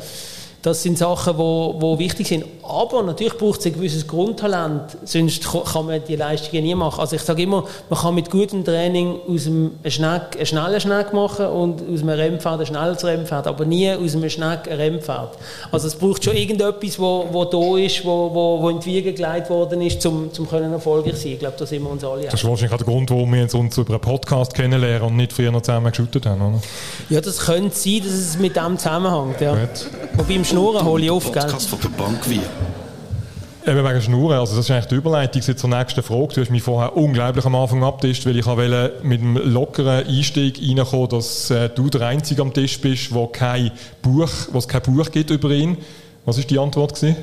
das sind Sachen, die wo, wo wichtig sind. Aber natürlich braucht es ein gewisses Grundtalent, sonst kann man die Leistungen nie machen. Also ich sage immer, man kann mit gutem Training aus einem Schneck einen schnellen Schneck machen und aus einem Rennpferd ein schnelles Rennpferd, aber nie aus einem Schneck ein Rennpferd. Also es braucht schon irgendetwas, wo, wo da ist, wo, wo, wo in die Wiege gelegt worden ist, um zum können erfolgreich sein. Ich glaube, da sind wir uns alle Das ist wahrscheinlich auch der Grund, warum wir uns über einen Podcast kennenlernen und nicht früher noch zusammen geshootet haben, oder? Ja, das könnte sein, dass es mit dem zusammenhängt, ja. Wobei im Schnurren hole ich gell? Podcast von der Bank wir. Eben wegen Schnurren, also das ist eigentlich die Überleitung zur nächsten Frage. Du hast mich vorher unglaublich am Anfang abtischt, weil ich wollte mit einem lockeren Einstieg reinkommen, dass äh, du der Einzige am Tisch bist, wo kein Buch, was kein Buch gibt über ihn. Was ist die Antwort gewesen?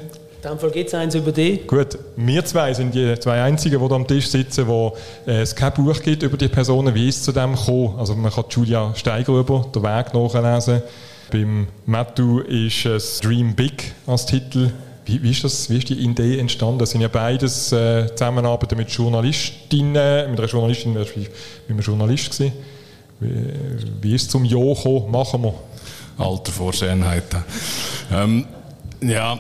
In dem Fall gibt es eins über dich. Gut, wir zwei sind die zwei Einzigen, die am Tisch sitzen, wo äh, es kein Buch gibt über die Personen. Wie ist es zu dem gekommen? Also man kann Julia Steigrüber, den Weg nachlesen. Beim Matthew ist es Dream Big als Titel. Wie, wie, ist das, wie ist die Idee entstanden? Das sind ja beides äh, Zusammenarbeiten mit Journalistinnen, mit einer Journalistin, mit einem Journalist gewesen. Wie, wie ist es zum Jo gekommen? Machen wir. Alter Vorschönheiten. Ähm, ja,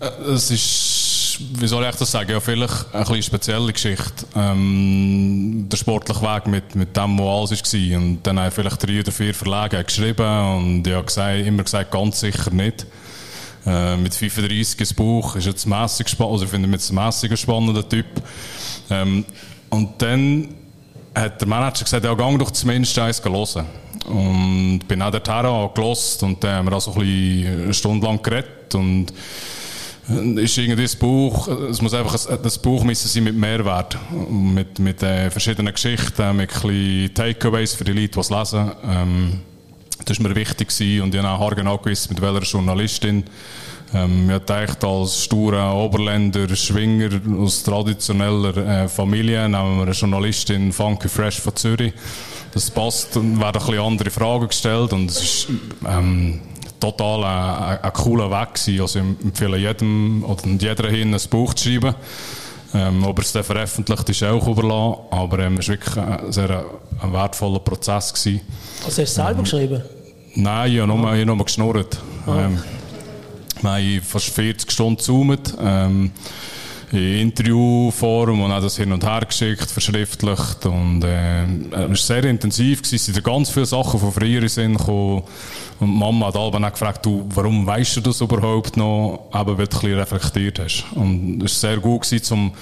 es ist, wie soll ich das sagen, ja, vielleicht eine bisschen spezielle Geschichte. Ähm, der sportliche Weg mit, mit dem, was alles war. Und dann habe ich vielleicht drei oder vier Verlage geschrieben und habe gesagt, immer gesagt, ganz sicher nicht. Äh, mit 35 ins Buch ist jetzt mässig spannend, also ich finde mit mässig spannender Typ. Ähm, und dann hat der Manager gesagt, ja, gang doch zumindest eins hören. Und bin auch dorthin gelost und dann haben wir auch so ein bisschen eine Stunde lang geredet und ist irgendwie das Buch, es muss einfach, das Buch müssen sein mit Mehrwert, mit, mit äh, verschiedenen Geschichten, mit ein Takeaways für die Leute, die es lesen. Ähm, das war mir wichtig gewesen und ich habe auch genau gewusst, mit welcher Journalistin. Ähm, ich dachte, als sturer Oberländer, Schwinger aus traditioneller äh, Familie, nehmen wir eine Journalistin Funky Fresh von Zürich. Das passt, werden ein bisschen andere Fragen gestellt und es ist ähm, total ein, ein, cooler Weg gewesen. Also ich empfehle jedem oder jeder hin, ein Buch zu schreiben. Ähm, ob er es dann veröffentlicht, ist auch überlassen. Aber ähm, es war wirklich ein sehr ein wertvoller Prozess. Gewesen. Also hast du selber ähm, geschrieben? Nein, ich habe nur, ich nur geschnurrt. Ah. Ähm, wir haben fast 40 Stunden gezoomt. Ähm, in Interviewform und auch das hin und her geschickt, verschriftlicht und äh, es war sehr intensiv gewesen. Es sind ganz viele Sachen von früher sind gekommen. Und Mama hat Alban auch gefragt, du, warum weißt du das überhaupt noch, eben weil du ein bisschen reflektiert hast und es war sehr gut gewesen, um,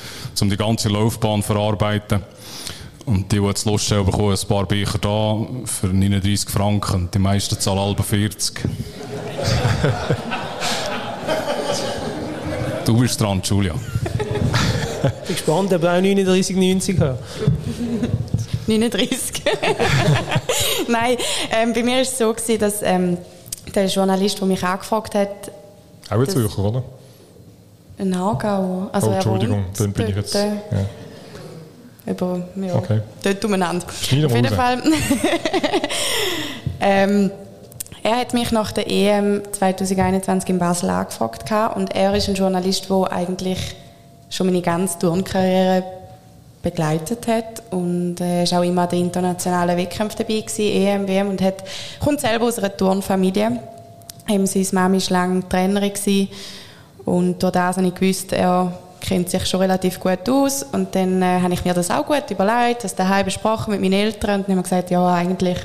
um die ganze Laufbahn zu verarbeiten und die, die jetzt Lust haben, bekommen ein paar Bücher da für 39 Franken. Die meisten zahlen halb 40. du bist dran, Julia. Ich bin gespannt, ob ich auch 39,90 habe. 39. Nein, ähm, bei mir war es so, gewesen, dass ähm, der Journalist, der mich angefragt hat... Auch ein Zürcher, oder? Ein Aargau. Also oh, Entschuldigung, dann bin ich jetzt... Ja. Aber ja, okay. dort umeinander. Auf jeden Fall. ähm, er hat mich nach der EM 2021 in Basel angefragt und er ist ein Journalist, der eigentlich schon meine ganze Turnkarriere begleitet hat und er ist auch immer an den internationalen Wettkämpfen dabei gewesen, EM, und hat, kommt selber aus einer Turnfamilie. Eben, seine Mama war lange Trainerin gewesen und durch das habe ich gewusst, er kennt sich schon relativ gut aus und dann äh, habe ich mir das auch gut überlegt, das daheim besprochen mit meinen Eltern und dann haben gesagt, ja eigentlich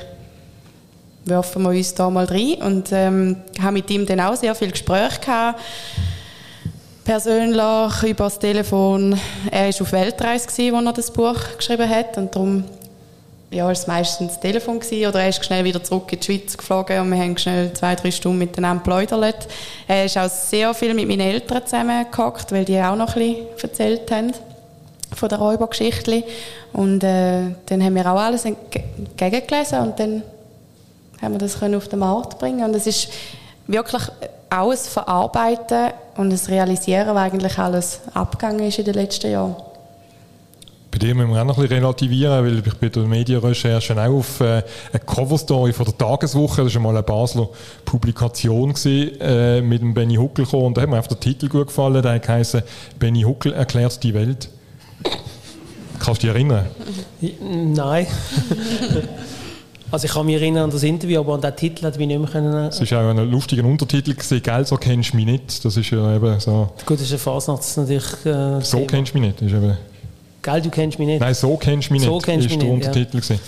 werfen wir uns da mal rein. Und ähm, habe mit ihm dann auch sehr viel Gespräche gehabt. Persönlich, über das Telefon. Er war auf Weltreise, als er das Buch geschrieben hat. Und darum ja, es meistens das Telefon gewesen, oder er ist schnell wieder zurück in die Schweiz geflogen und wir haben schnell zwei, drei Stunden miteinander geplaudert. Er ist auch sehr viel mit meinen Eltern zusammengehockt, weil die auch noch ein bisschen erzählt haben von der Räubergeschichte. Und äh, dann haben wir auch alles gegengelesen und dann haben wir das können auf den Markt bringen und es ist wirklich ein Verarbeiten und das Realisieren, was eigentlich alles abgegangen ist in den letzten Jahren. Bei dir müssen wir auch noch ein bisschen relativieren, weil ich bei der Medienrecherche auch auf äh, eine Coverstory von der Tageswoche, das war mal eine Basler Publikation gewesen, äh, mit dem Benny Huckel gekommen und da hat mir einfach der Titel gut gefallen, der heisst «Benny Huckel erklärt die Welt». Kannst du dich erinnern? Nein. Also ich kann mich erinnern an das Interview, aber an den Titel hat mich nicht mehr können. Es war auch ein lustiger Untertitel gewesen, «Gell, so kennst du mich nicht». Das ist ja eben so... Gut, das ist ein Fasnachts natürlich... Äh, «So Thema. kennst du mich nicht» ist eben... «Gell, du kennst mich nicht». Nein, «So kennst du mich so nicht» kennst ist der nicht, Untertitel ja.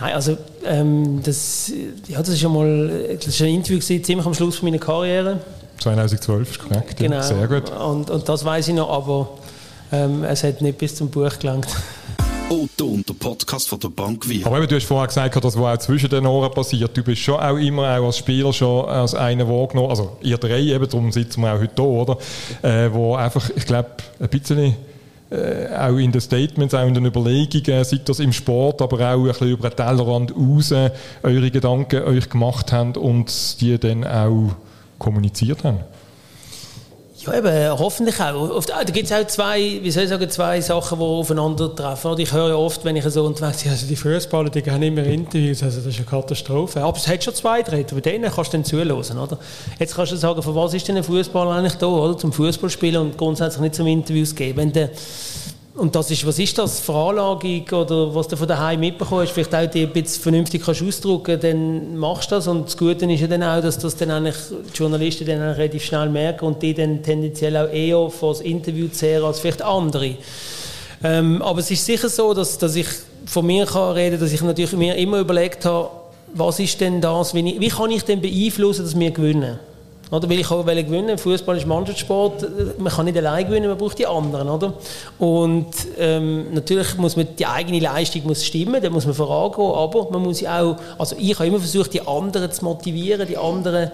Nein, also ähm, das, ja, das ist ja mal das ist ein Interview gewesen, ziemlich am Schluss meiner Karriere. 2012 ist korrekt, genau. Sehr gut. Und, und das weiß ich noch, aber ähm, es hat nicht bis zum Buch gelangt. Otto und der Podcast von der Bank Wir. Aber eben, du hast vorher gesagt, dass was auch zwischen den Ohren passiert. Du bist schon auch immer auch als Spieler schon als einer wahrgenommen. Also ihr drei eben, darum sitzen wir auch heute hier, oder? Äh, wo einfach, ich glaube, ein bisschen äh, auch in den Statements, auch in den Überlegungen, sei das im Sport, aber auch ein bisschen über den Tellerrand raus, eure Gedanken euch gemacht haben und die dann auch kommuniziert haben. Ja, eben, hoffentlich auch. Da gibt es auch zwei, wie soll ich sagen, zwei Sachen, die aufeinandertreffen. Ich höre ja oft, wenn ich so unterwegs bin, also die Fußballer, die gehen immer Interviews, also das ist eine Katastrophe. Aber es hat schon zwei, drei, bei denen kannst du dann zuhören, oder? Jetzt kannst du sagen, von was ist denn ein Fußballer eigentlich da, oder? Zum Fußball spielen und grundsätzlich nicht zum Interviews geben. Wenn der und das ist, was ist das? Veranlagung oder was du von daheim mitbekommen hast, vielleicht auch die ein bisschen vernünftig kannst ausdrucken, dann machst du das. Und das Gute ist ja dann auch, dass das dann eigentlich die Journalisten dann relativ schnell merken und die dann tendenziell auch eher vor das Interview zehren als vielleicht andere. Ähm, aber es ist sicher so, dass, dass ich von mir kann reden, dass ich natürlich mir immer überlegt habe, was ist denn das, wie, ich, wie kann ich denn beeinflussen, dass wir gewinnen? Oder? Weil ich auch gewinnen Fußball ist Mannschaftssport. Man kann nicht allein gewinnen, man braucht die anderen. Oder? Und ähm, natürlich muss man die eigene Leistung muss stimmen, da muss man vorangehen, aber man muss auch, also ich habe immer versucht, die anderen zu motivieren, die anderen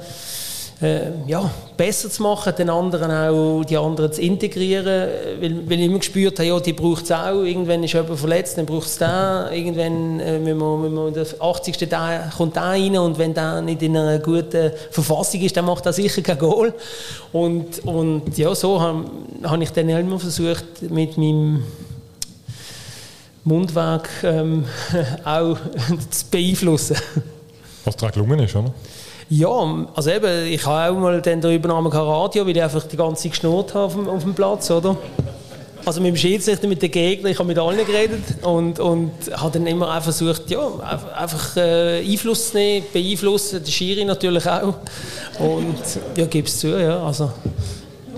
äh, ja, besser zu machen, den anderen auch, die anderen zu integrieren, weil, weil ich immer gespürt habe, ja, die braucht es auch, irgendwann ist jemand verletzt, dann braucht es den, irgendwann äh, müssen wir, müssen wir der 80. Da, kommt der rein und wenn der nicht in einer guten Verfassung ist, dann macht er sicher kein Goal. Und, und ja, so habe hab ich dann immer versucht, mit meinem Mundwerk ähm, auch zu beeinflussen. Was daran gelungen ist, oder? Ja, also eben, ich habe auch mal der Übernahme Radio, weil ich einfach die ganze Zeit geschnurrt habe auf dem, auf dem Platz, oder? Also mit dem Schiedsrichter, mit den Gegnern, ich habe mit allen geredet und, und habe dann immer einfach versucht, ja, einfach äh, Einfluss zu nehmen, beeinflussen, der Schiri natürlich auch. Und ja, gebe es zu, ja, also.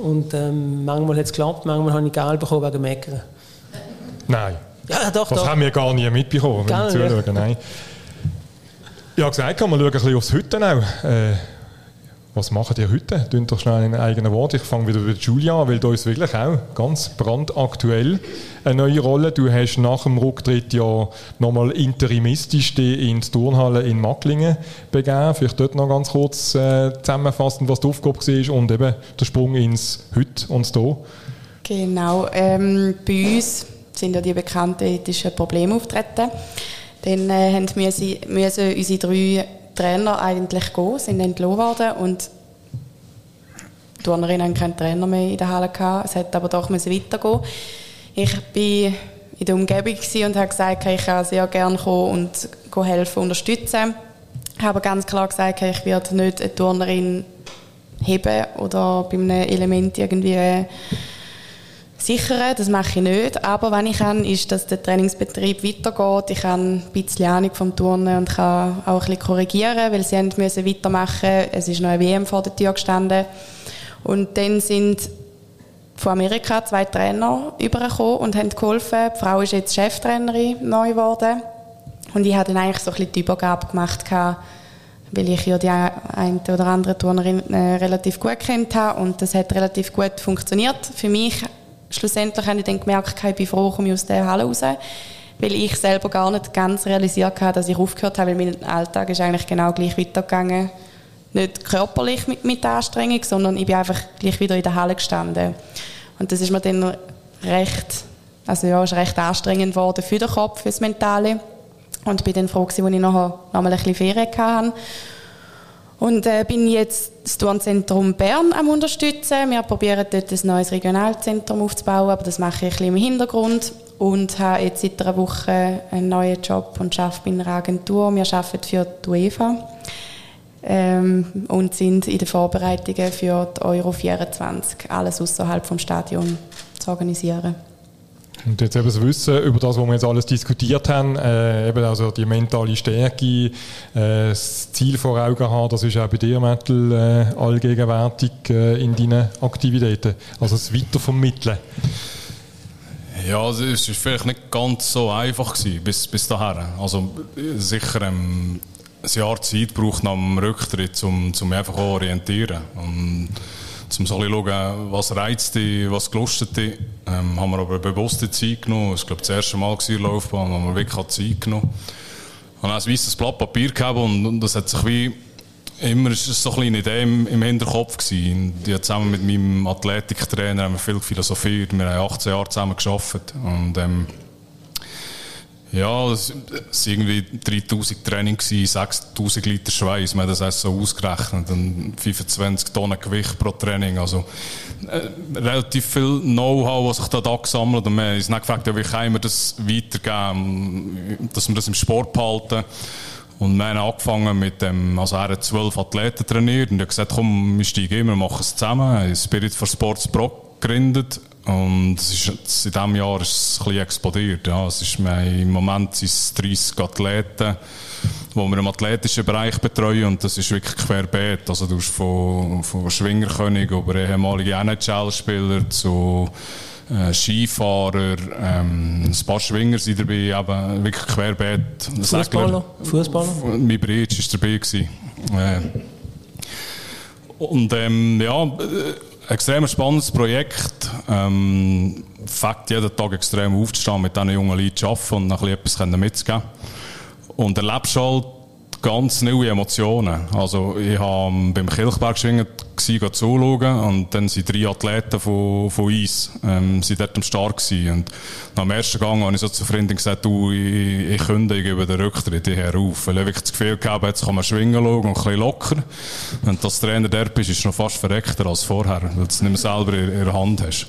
Und ähm, manchmal hat es geklappt, manchmal habe ich Geld bekommen wegen Meckern. Nein. Ja, doch, das doch. haben wir gar nie mitbekommen, wenn wir zuschauen. Nein. Ja, gesagt, kann man schauen ein bisschen aufs Heute auch. Äh, was machen ihr heute? Tun doch schnell in eigenen Worten. Ich fange wieder mit Julia an, weil da ist wirklich auch ganz brandaktuell eine neue Rolle. Du hast nach dem Rücktritt ja nochmal interimistisch die in die Turnhalle in Macklingen begeben. Vielleicht dort noch ganz kurz äh, zusammenfassen, was die Aufgabe war und eben der Sprung ins Heute und da. Genau. Ähm, bei uns sind ja die bekannten ethischen Probleme auftreten. Dann äh, haben müssen, müssen unsere drei Trainer eigentlich gehen, sind entlassen worden und die Turnerinnen hatten keinen Trainer mehr in der Halle. Gehabt. Es hätte aber doch weitergehen Ich war in der Umgebung und habe gesagt, ich kann sehr gerne kommen und helfen, unterstützen. Ich habe ganz klar gesagt, ich werde nicht eine Turnerin heben oder bei einem Element irgendwie sichern, das mache ich nicht. Aber wenn ich kann, ist, dass der Trainingsbetrieb weitergeht. Ich habe ein bisschen Ahnung vom Turnen und kann auch ein bisschen korrigieren, weil sie müssen weitermachen. Es ist noch eine WM vor der Tür gestanden. Und dann sind von Amerika zwei Trainer übergekommen und haben geholfen. Die Frau ist jetzt Cheftrainerin neu geworden. Und ich habe dann eigentlich so ein bisschen die Übergabe gemacht, weil ich ja die eine oder andere Turnerin äh, relativ gut kennt habe und das hat relativ gut funktioniert. Für mich schlussendlich habe ich dann gemerkt, ich bin froh, komme ich aus der Halle raus, weil ich selber gar nicht ganz realisiert habe, dass ich aufgehört habe, weil mein Alltag ist eigentlich genau gleich weitergegangen. Nicht körperlich mit, mit Anstrengung, sondern ich bin einfach gleich wieder in der Halle gestanden. Und das ist mir dann recht, also ja, ist recht anstrengend geworden für den Kopf, für das Mentale. Und bin dann froh gewesen, als ich nachher nochmal ein bisschen Ferien hatte. Und äh, bin jetzt das Turnzentrum Bern am unterstützen. Wir probieren dort ein neues Regionalzentrum aufzubauen, aber das mache ich ein bisschen im Hintergrund. Und habe jetzt seit einer Woche einen neuen Job und arbeite bei einer Agentur. Wir arbeiten für die UEFA ähm, und sind in den Vorbereitungen für die Euro 24, alles außerhalb vom Stadion zu organisieren. Und jetzt eben das Wissen über das, was wir jetzt alles diskutiert haben, äh, eben also die mentale Stärke, äh, das Ziel vor Augen haben, das ist auch bei dir, Metal, äh, allgegenwärtig äh, in deinen Aktivitäten. Also das Weitervermitteln. Ja, also es war vielleicht nicht ganz so einfach gewesen, bis, bis dahin. Also sicher ähm, ein Jahr Zeit braucht nach dem Rücktritt, um, um einfach auch orientieren. Und, um bisschen schauen, was reizt dich, was gelustet dich. Ähm, haben wir aber bewusste Zeit genommen. Das war, das erste Mal in der Laufbahn, wo wir wirklich Zeit genommen haben. Und dann ein weißes Blatt Papier gegeben und, und das hat sich wie immer ist es so ein bisschen Idee im, im Hinterkopf gewesen. Die zusammen mit meinem Athletiktrainer haben wir viel philosophiert. Wir haben 18 Jahre zusammen gearbeitet. Und, ähm, ja, es waren irgendwie 3000 Training, 6000 Liter Schweiß. Wir haben das so ausgerechnet. Und 25 Tonnen Gewicht pro Training. Also, äh, relativ viel Know-how, was sich da, da gesammelt Und wir haben uns dann gefragt, ja, wie können wir das weitergeben, dass wir das im Sport behalten. Und wir haben angefangen mit dem, also er hat zwölf Athleten trainiert und er hat gesagt, komm, wir steigen immer, machen es zusammen. Spirit for Sports Pro gegründet und ist, in diesem Jahr ist es ein bisschen explodiert. Ja. Es ist, Im Moment sind es 30 Athleten, die wir im athletischen Bereich betreuen und das ist wirklich querbeet. Also du hast von, von Schwingerkönig über ehemalige NHL-Spieler zu äh, Skifahrer, ähm, ein paar Schwinger sind dabei, eben wirklich querbeet. Fußballer? Fußballer? Mein Bridge war dabei. Gewesen. Äh, und ähm, ja, extrem spannendes Projekt. Ähm, Fakt, jeden Tag extrem aufzustehen, mit diesen jungen Leuten zu arbeiten und noch etwas mitzugeben. Und erlebst halt ganz neue Emotionen. Also ich habe beim Kirchberg schwingen zuschauen und dann sind drei Athleten von, von uns ähm, sind dort am Start gewesen. Und nach dem ersten Gang habe ich so zu Freundin gesagt, du, ich, ich kündige über den Rücktritt hierher auf. Weil ich wirklich das Gefühl gehabt jetzt kann man schwingen schauen und ein bisschen locker. Du als Trainer dort bist, ist noch fast verreckter als vorher, weil du es nicht mehr selber in, in der Hand hast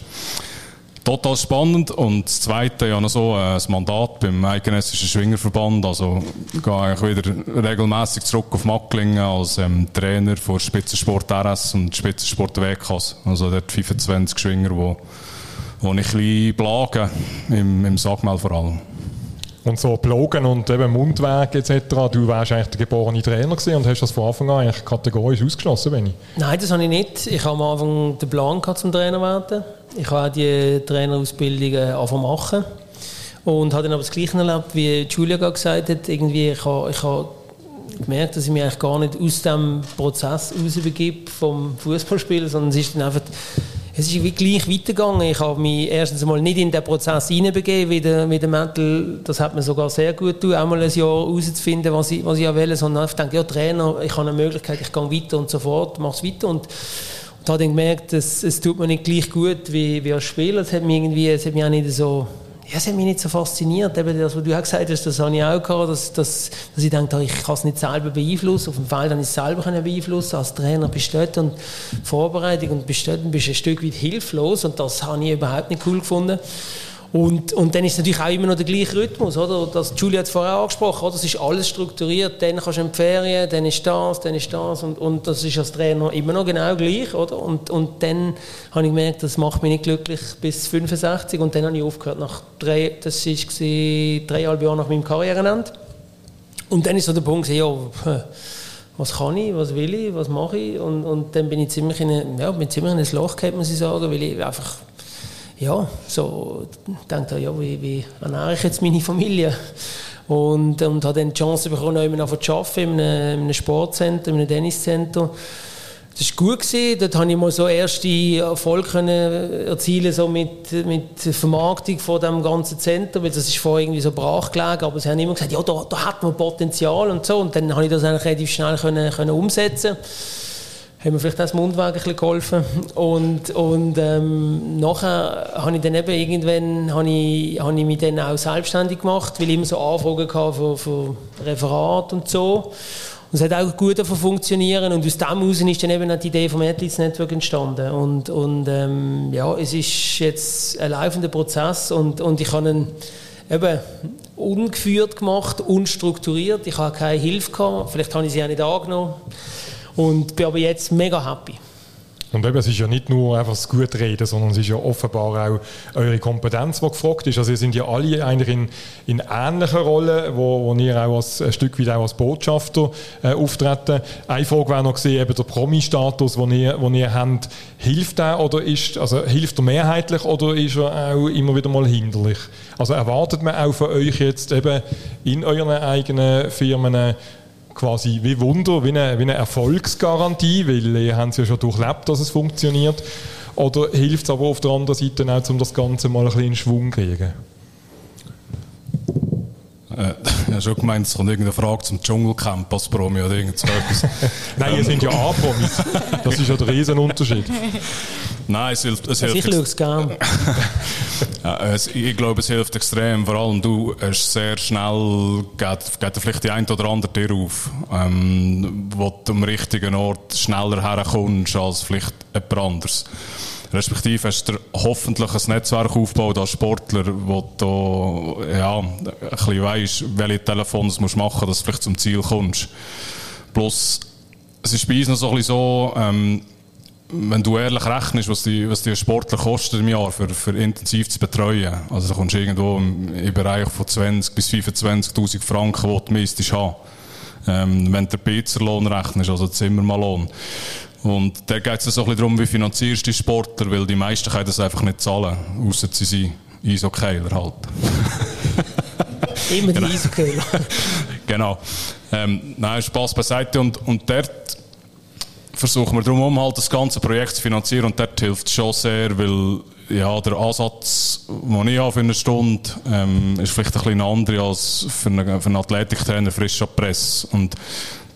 total spannend. Und das Zweite, ja noch so äh, ein Mandat beim Eidgenössischen Schwingerverband. Also ich gehe eigentlich wieder regelmäßig zurück auf Macklingen als ähm, Trainer für Spitzensport RS und Spitzensport WKs. Also dort 25 Schwinger, wo, wo ich ein bisschen plage, im, im Sagmel vor allem. Und so Blogen und eben Mundwerk etc. Du wärst eigentlich der geborene Trainer gewesen und hast das von Anfang an eigentlich kategorisch ausgeschlossen, Benni? Nein, das habe ich nicht. Ich habe am Anfang den Plan gehabt, zum Trainer werden. Ich habe auch die Trainerausbildung angefangen machen und habe dann aber das Gleiche erlebt, wie Julia gerade gesagt hat. Irgendwie, ich habe, ich habe gemerkt, dass ich mich eigentlich gar nicht aus dem Prozess rausbegebe vom Fußballspielen, sondern es ist dann einfach es ist wie gleich weitergegangen. Ich habe mich erstens einmal nicht in den Prozess hineinbegeben wie der, mit dem Metal. Das hat mir sogar sehr gut getan, auch mal ein Jahr herauszufinden, was ich, was ich will. Sondern ich denke, ja, Trainer, ich habe eine Möglichkeit, ich gehe weiter und so fort, mache es weiter. Und, und habe dann gemerkt, es, es tut mir nicht gleich gut wie, wie als Spieler. Es hat mich irgendwie, es hat mich auch nicht so ja, es hat mich nicht so fasziniert. Eben das, was du auch gesagt hast, das habe ich auch gehabt, dass, dass, dass ich denke, ich kann es nicht selber beeinflussen. Auf dem Feld kann ich es selber beeinflussen. Als Trainer bist du dort und Vorbereitung und bist dort und bist ein Stück weit hilflos. Und das habe ich überhaupt nicht cool gefunden. Und, und dann ist es natürlich auch immer noch der gleiche Rhythmus, oder? Das, Julia hat es vorher angesprochen, oder? Das ist alles strukturiert, dann kannst du in die Ferien, dann ist das, dann ist das und, und das ist als Trainer immer noch genau gleich, oder? Und, und dann habe ich gemerkt, das macht mich nicht glücklich bis 65 und dann habe ich aufgehört nach drei, das war dreieinhalb Jahre nach meinem Karrierenende. Und dann ist so der Punkt, ja, was kann ich, was will ich, was mache ich und, und dann bin ich ziemlich in, eine, ja, bin ziemlich in ein Loch muss ich sagen, weil ich einfach ja, so denkt er, ja, wie, wie ernähre ich jetzt meine Familie? Und, und habe dann die Chance bekommen, noch zu arbeiten, in einem, in einem Sportcenter, in einem Tenniscenter. Das war gut. Gewesen. Dort konnte ich mal so erste Erfolge erzielen so mit, mit Vermarktung von dem ganzen Zentrum, weil das ist vorher irgendwie so brach gelegen, aber sie haben immer gesagt, ja, da, da hat man Potenzial und so. Und dann konnte ich das eigentlich relativ schnell können, können umsetzen haben mir vielleicht das Mundwerk ein bisschen geholfen. Und, und ähm, nachher habe ich dann eben irgendwann habe ich, habe ich mich dann auch selbstständig gemacht, weil ich immer so Anfragen hatte von, von Referat und so. Und es hat auch gut davon funktionieren und aus dem heraus ist dann eben auch die Idee vom Athletes Network entstanden. Und, und ähm, ja, es ist jetzt ein laufender Prozess und, und ich habe ihn eben ungeführt gemacht, unstrukturiert. Ich habe keine Hilfe gehabt, vielleicht habe ich sie auch nicht angenommen und bin aber jetzt mega happy. Und eben, es ist ja nicht nur einfach das Gutreden, sondern es ist ja offenbar auch eure Kompetenz, die gefragt ist. Also ihr sind ja alle eigentlich in, in ähnlichen Rollen, wo, wo ihr auch als, ein Stück weit auch als Botschafter äh, auftreten. Eine Frage wäre noch gesehen, eben der Promi-Status, den ihr, den ihr habt, hilft der oder ist, also hilft er mehrheitlich oder ist er auch immer wieder mal hinderlich? Also erwartet man auch von euch jetzt eben in euren eigenen Firmen quasi wie Wunder, wie eine, wie eine Erfolgsgarantie, weil ihr habt es ja schon durchlebt, dass es funktioniert. Oder hilft es aber auf der anderen Seite auch, um das Ganze mal ein bisschen in Schwung zu kriegen? Äh, ich habe schon gemeint, es kommt irgendeine Frage zum Dschungelcamp als Promi oder irgend so etwas. Nein, ihr seid ja A-Promis. Das ist ja der Riesenunterschied. Nein, es hilft. Es also hilft ich schaue es gerne. ja, ich glaube, es hilft extrem. Vor allem du hast sehr schnell, geht, geht vielleicht die ein oder andere Tür auf, ähm, wo du am richtigen Ort schneller herkommst als vielleicht jemand anderes. Respektive hast du hoffentlich ein Netzwerk aufgebaut als Sportler, wo du ja, ein bisschen weißt, welche Telefon du machen musst, dass du vielleicht zum Ziel kommst. Plus, es ist bei uns noch so ein bisschen so, ähm, wenn du ehrlich rechnest, was die, was die Sportler kosten im Jahr für, für intensiv zu betreuen, also da kommst du irgendwo im, im Bereich von 20 bis 25.000 Franken, die du müsstest haben. Ähm, wenn du den Pizzerlohn rechnest, also den Zimmermallohn. Und da geht es so ein bisschen darum, wie finanzierst du die Sportler, weil die meisten können das einfach nicht zahlen, außer sie sind Eishockeyer halt. Immer die genau. Eishockeyer. genau. Ähm, nein, Spaß beiseite und, und dort versuchen wir darum, halt das ganze Projekt zu finanzieren und dort hilft es schon sehr, weil ja, der Ansatz, den ich habe für eine Stunde, ähm, ist vielleicht ein bisschen andere als für einen, für einen Athletiktrainer frisch ab Press. Und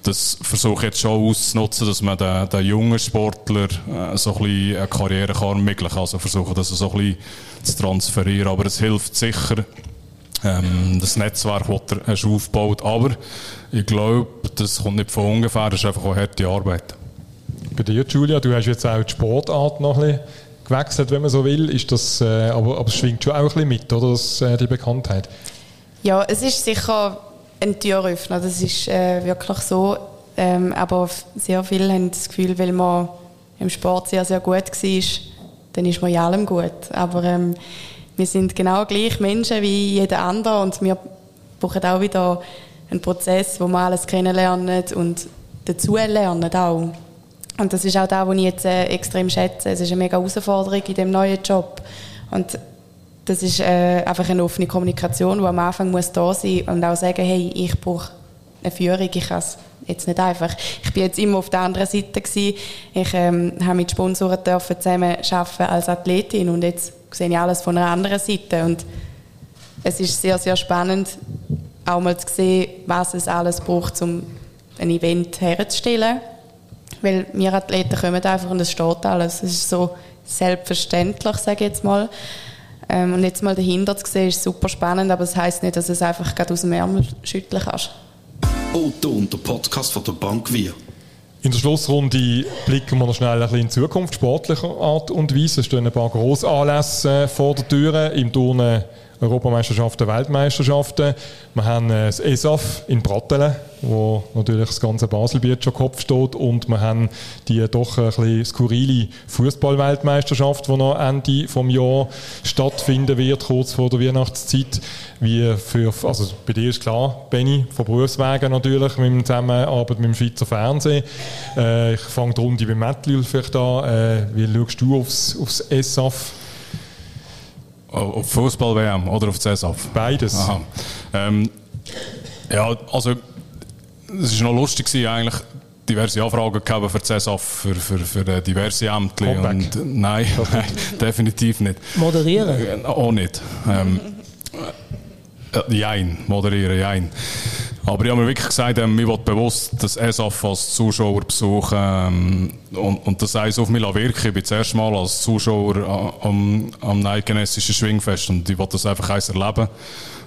das versuche ich jetzt schon auszunutzen, dass man den, den jungen Sportler äh, so ein bisschen eine Karriere kann ermöglichen Also versuche das so ein bisschen zu transferieren. Aber es hilft sicher, ähm, das Netzwerk, das er aufgebaut. Aber ich glaube, das kommt nicht von ungefähr, das ist einfach auch harte Arbeit. Bei dir, Julia, du hast jetzt auch die Sportart noch ein bisschen gewechselt, wenn man so will. Ist das, äh, aber, aber es schwingt schon auch ein bisschen mit, oder? Das, äh, die Bekanntheit. Ja, es ist sicher ein Türöffner, das ist äh, wirklich so. Ähm, aber sehr viele haben das Gefühl, weil man im Sport sehr, sehr gut war, dann ist man in allem gut. Aber ähm, wir sind genau gleich Menschen wie jeder andere und wir brauchen auch wieder einen Prozess, wo wir alles kennenlernen und dazulernen auch. Und das ist auch das, was ich jetzt äh, extrem schätze. Es ist eine mega Herausforderung in dem neuen Job. Und das ist äh, einfach eine offene Kommunikation, die am Anfang muss da sein und auch sagen, hey, ich brauche eine Führung, ich kann es jetzt nicht einfach. Ich bin jetzt immer auf der anderen Seite gewesen. Ich ähm, habe mit Sponsoren dürfen zusammen arbeiten als Athletin und jetzt sehe ich alles von einer anderen Seite und es ist sehr, sehr spannend, auch mal zu sehen, was es alles braucht, um ein Event herzustellen. Weil wir Athleten kommen einfach und es steht alles. Es ist so selbstverständlich, sage ich jetzt mal. Ähm, und jetzt mal dahinter zu sehen, ist super spannend, aber das heisst nicht, dass es einfach gerade aus dem Ärmel schütteln kannst. Otto und der Podcast von der Bank Wir. In der Schlussrunde blicken wir noch schnell ein bisschen in Zukunft, sportlicher Art und Weise. Es stehen ein paar Grossanlässe äh, vor der Tür. Im Turnen Europameisterschaften, Weltmeisterschaften. Wir haben äh, das ESAF in Brattelen, wo natürlich das ganze Baselbiet schon Kopf steht. Und wir haben die doch ein bisschen skurrile Fußball-Weltmeisterschaft, die noch Ende des Jahres stattfinden wird, kurz vor der Weihnachtszeit. Wie für, also bei dir ist klar, Benny, von Berufswegen natürlich, mit dem Zusammenarbeit mit dem Schweizer Fernsehen. Äh, ich fange die Runde bei Matthew vielleicht an. Äh, wie schaust du aufs, aufs ESAF? Auf Fußball-WM oder auf CSAF? Beides. Ähm, Ja, also es war noch lustig, eigentlich diverse Anfragen gehabt für CESAF, für, für, für diverse Ämter. Und, nein, nein, definitiv nicht. Moderieren? Auch nicht. Ähm, äh, jein, moderieren, jein. Aber ich habe mir wirklich gesagt, ähm, mir wird bewusst das ESAF als Zuschauer besuchen ähm, und, und das heisst auf mich wirken. Ich bin das erste Mal als Zuschauer am, am Eidgenössischen Schwingfest und ich wollte das einfach eins erleben.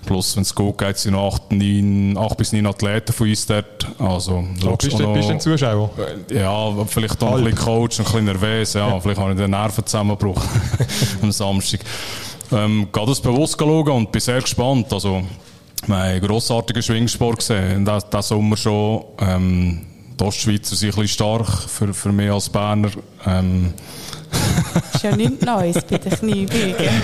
Plus, wenn es gut geht, sind noch acht, neun, acht bis neun Athleten von uns dort. Also, so, bist, du, bist du ein Zuschauer? Ja, vielleicht auch ein bisschen Coach, ein bisschen nervös. Ja, ja. Vielleicht habe ich den Nerven zusammengebrochen am Samstag. Ähm, gehe das bewusst schauen und bin sehr gespannt. Also, wir haben einen grossartigen Schwingsport gesehen. Diesen Sommer schon. Ähm, die Ostschweizer sind ein bisschen stark für, für mich als Berner. Ähm, das ist ja nichts Neues bei den Kniebeugen.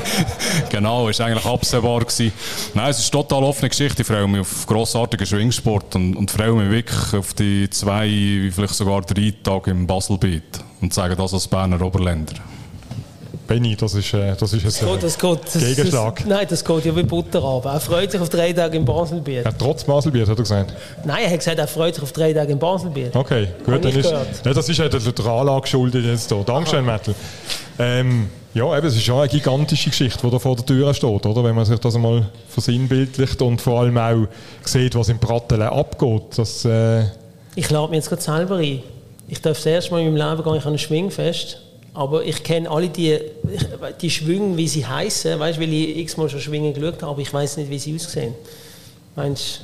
genau, war eigentlich absehbar. Gewesen. Nein, es ist eine total offene Geschichte. Ich freue mich auf grossartigen Schwingsport und, und freue mich wirklich auf die zwei, vielleicht sogar drei Tage im Baselbeet. Und sage das als Berner Oberländer. Benny, das ist, äh, das ist ein das geht, das, Gegenschlag. Das, nein, das geht ja wie Butter ab. Er freut sich auf drei Tage im Baselbiet. Ja, trotz Baselbiet, hat er gesagt? Nein, er hat gesagt, er freut sich auf drei Tage im Baselbiet. Okay, gut. Dann ist, ja, das ist ja der, der Anlage geschuldet jetzt hier. Dankeschön, Mettel. Ähm, ja, eben, es ist schon eine gigantische Geschichte, die da vor der Tür steht, oder? Wenn man sich das einmal versinnbildlicht und vor allem auch sieht, was im Prattelen abgeht. Das, äh ich lade mich jetzt gerade selber ein. Ich darf das erste Mal in meinem Leben gehen, ich habe ein Schwingfest aber ich kenne alle die, die Schwünge, wie sie heißen, weißt, weil ich x-mal schon Schwingen geschaut habe, aber ich weiß nicht, wie sie aussehen. Meinst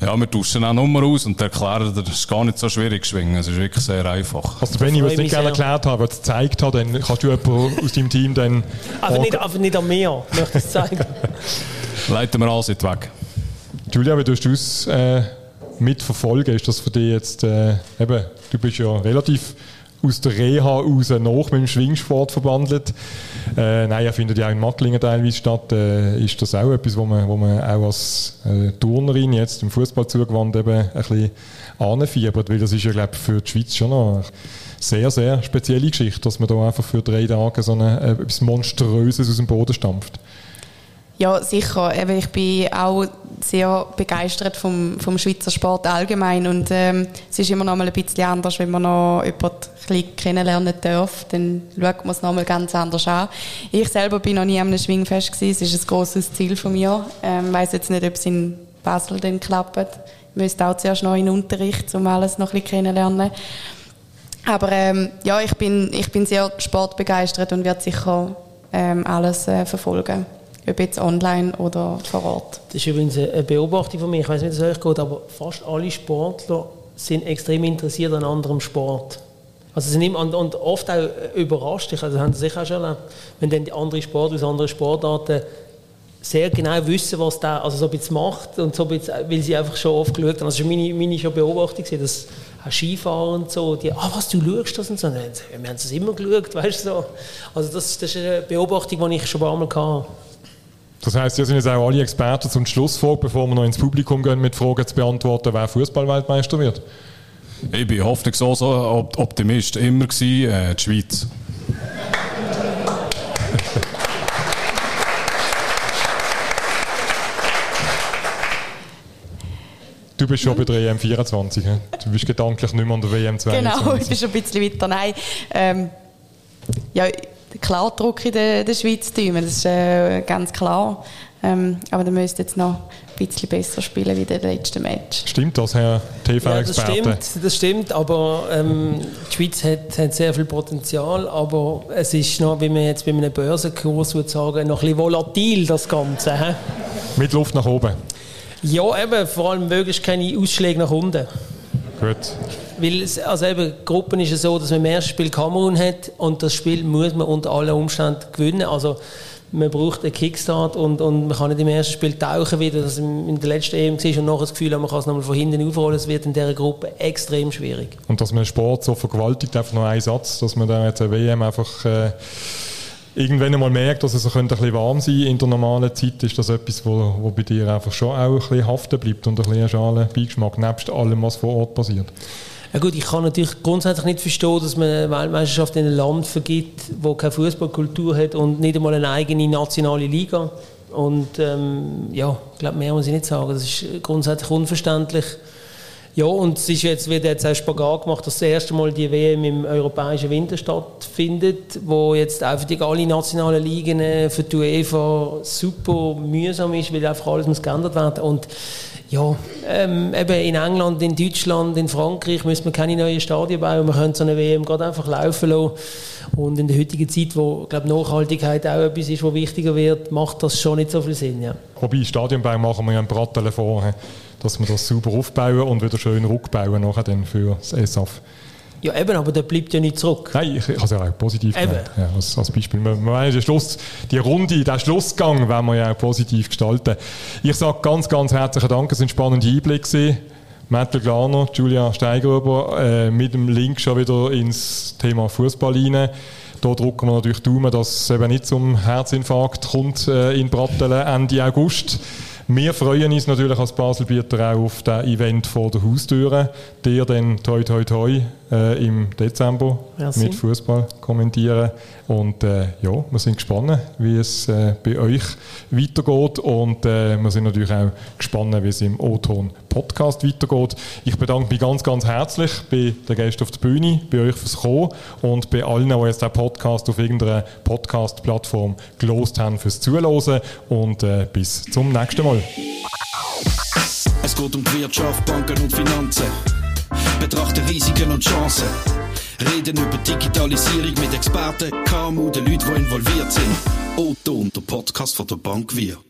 ja, wir tauschen auch Nummer aus und erklären, das ist gar nicht so schwierig zu schwingen. Es ist wirklich sehr einfach. Also wenn ich es nicht gerne erklärt habe, es gezeigt habe, dann kannst du jemanden aus deinem Team dann... aber, nicht, aber nicht an mir, möchte ich es zeigen. Leiten wir alles weg. Julia, wie tust du es äh, mitverfolgen? Ist das für dich jetzt... Äh, eben, du bist ja relativ aus der Reha raus noch mit dem Schwingsport verbandelt. Äh, nein, er findet ja auch in Mattlingen teilweise statt. Äh, ist das auch etwas, wo man, wo man auch als äh, Turnerin jetzt im Fußball zugewandt eben ein bisschen anfiebert? Weil das ist ja, glaube ich, für die Schweiz schon noch eine sehr, sehr spezielle Geschichte, dass man da einfach für drei Tage so eine, äh, etwas Monströses aus dem Boden stampft. Ja, sicher. ich bin auch sehr begeistert vom, vom Schweizer Sport allgemein und ähm, es ist immer noch mal ein bisschen anders, wenn man noch jemanden kennenlernen darf, dann schaut man es noch mal ganz anders an. Ich selber bin noch nie am Schwingfest gewesen, es ist ein grosses Ziel von mir. Ähm, weiß jetzt nicht, ob es in Basel dann klappt. Ich müsste auch zuerst noch in den Unterricht, um alles noch ein bisschen kennenlernen. Aber ähm, ja, ich bin, ich bin sehr sportbegeistert und werde sicher ähm, alles äh, verfolgen ob jetzt online oder vor Ort. Das ist übrigens eine Beobachtung von mir, ich weiß nicht, wie es euch geht, aber fast alle Sportler sind extrem interessiert an anderem Sport. Also sind immer, und, oft auch überrascht, ich, also haben Sie sicher auch schon erlebt, wenn dann die andere Sportler aus anderen Sportarten sehr genau wissen, was der also so macht und so bisschen, weil sie einfach schon oft geschaut haben. Also war meine, meine schon Beobachtung, dass auch Skifahren und so, die, ah was, du schaust das und so. Wir haben es immer geschaut, weißt du so. Also das, das ist eine Beobachtung, die ich schon ein paar Mal hatte. Das heißt, wir sind jetzt auch alle Experten zum Schluss vor, bevor wir noch ins Publikum gehen, mit Fragen zu beantworten, wer Fußballweltmeister wird. Ich bin hoffnungslos Optimist immer gewesen, äh, die Schweiz. Du bist schon bei der EM 24, he? du bist gedanklich nicht mehr an der WM 22. Genau, ich bin schon ein bisschen weiter. Nein, ähm, ja, klar Druck in der, der Schweiz tun. Das ist äh, ganz klar. Ähm, aber dann müsste jetzt noch ein bisschen besser spielen wie der letzte Match. Stimmt das, Herr TV-Experte? Ja, das stimmt, das stimmt aber ähm, die Schweiz hat, hat, sehr viel Potenzial, aber es ist noch, wie man jetzt bei einem Börsenkurs würde sagen, noch ein bisschen volatil, das Ganze. He? Mit Luft nach oben? Ja, eben, vor allem möglichst keine Ausschläge nach unten. Gut. Weil es, also eben, Gruppen ist es so, dass man im ersten Spiel Kamerun hat und das Spiel muss man unter allen Umständen gewinnen. Also man braucht einen Kickstart und, und man kann nicht im ersten Spiel tauchen, wie das in der letzten EM war und nachher das Gefühl haben, man kann es nochmal von hinten aufrollen. Es wird in dieser Gruppe extrem schwierig. Und dass man Sport so vergewaltigt, einfach noch ein Satz, dass man dann jetzt eine WM einfach... Äh irgendwann einmal merkt, dass es ein bisschen warm sein in der normalen Zeit, ist das etwas, wo, wo bei dir einfach schon auch ein bisschen haften bleibt und ein bisschen schalen Beigeschmack, nebst allem, was vor Ort passiert. Ja gut, ich kann natürlich grundsätzlich nicht verstehen, dass man eine Weltmeisterschaft in einem Land vergibt, wo keine Fußballkultur hat und nicht einmal eine eigene nationale Liga. Und ähm, ja, ich glaube, mehr muss ich nicht sagen. Das ist grundsätzlich unverständlich. Ja, und es ist jetzt, wird jetzt auch Spagat gemacht, dass das erste Mal die WM im europäischen Winter stattfindet, wo jetzt auch für die alle nationalen Ligen äh, für die UEFA super mühsam ist, weil einfach alles muss geändert werden. Und ja, ähm, eben in England, in Deutschland, in Frankreich müssen wir keine neuen Stadien bauen. Wir können so eine WM gerade einfach laufen lassen. Und in der heutigen Zeit, wo glaube Nachhaltigkeit auch etwas ist, was wichtiger wird, macht das schon nicht so viel Sinn. Ja. Wobei Stadionbau machen wir ja im Brattelen vor, dass wir das sauber aufbauen und wieder schön rückbauen nachher dann für das ESAF. Ja, eben, aber der bleibt ja nicht zurück. Nein, ich, ich habe es ja auch positiv eben. Ja, als, als, Beispiel. Wir, wir den Schluss, die Runde, den Schlussgang wollen wir ja auch positiv gestalten. Ich sage ganz, ganz herzlichen Dank, es waren spannende Einblicke. Metal Glaner, Julia Steigerüber, äh, mit dem Link schon wieder ins Thema Fußball rein. Da drücken wir natürlich Daumen, dass es eben nicht zum Herzinfarkt kommt äh, in Brattelen Ende August. Wir freuen uns natürlich als Baselbieter auch auf das Event vor der Haustüre. Der dann toi toi toi äh, im Dezember Merci. mit Fußball kommentieren. Und äh, ja, wir sind gespannt, wie es äh, bei euch weitergeht. Und äh, wir sind natürlich auch gespannt, wie es im O-Ton Podcast weitergeht. Ich bedanke mich ganz, ganz herzlich bei den Gästen auf der Bühne, bei euch fürs Kommen und bei allen, die jetzt den Podcast auf irgendeiner Podcast-Plattform gelost haben, fürs Zuhören. Und äh, bis zum nächsten Mal. Es geht um die Wirtschaft, Banken und Finanzen. Betrachte Risiken und Chancen. Reden über Digitalisierung mit Experten, KMU, den Leuten, die involviert sind. Otto und der Podcast von der Bank Wir.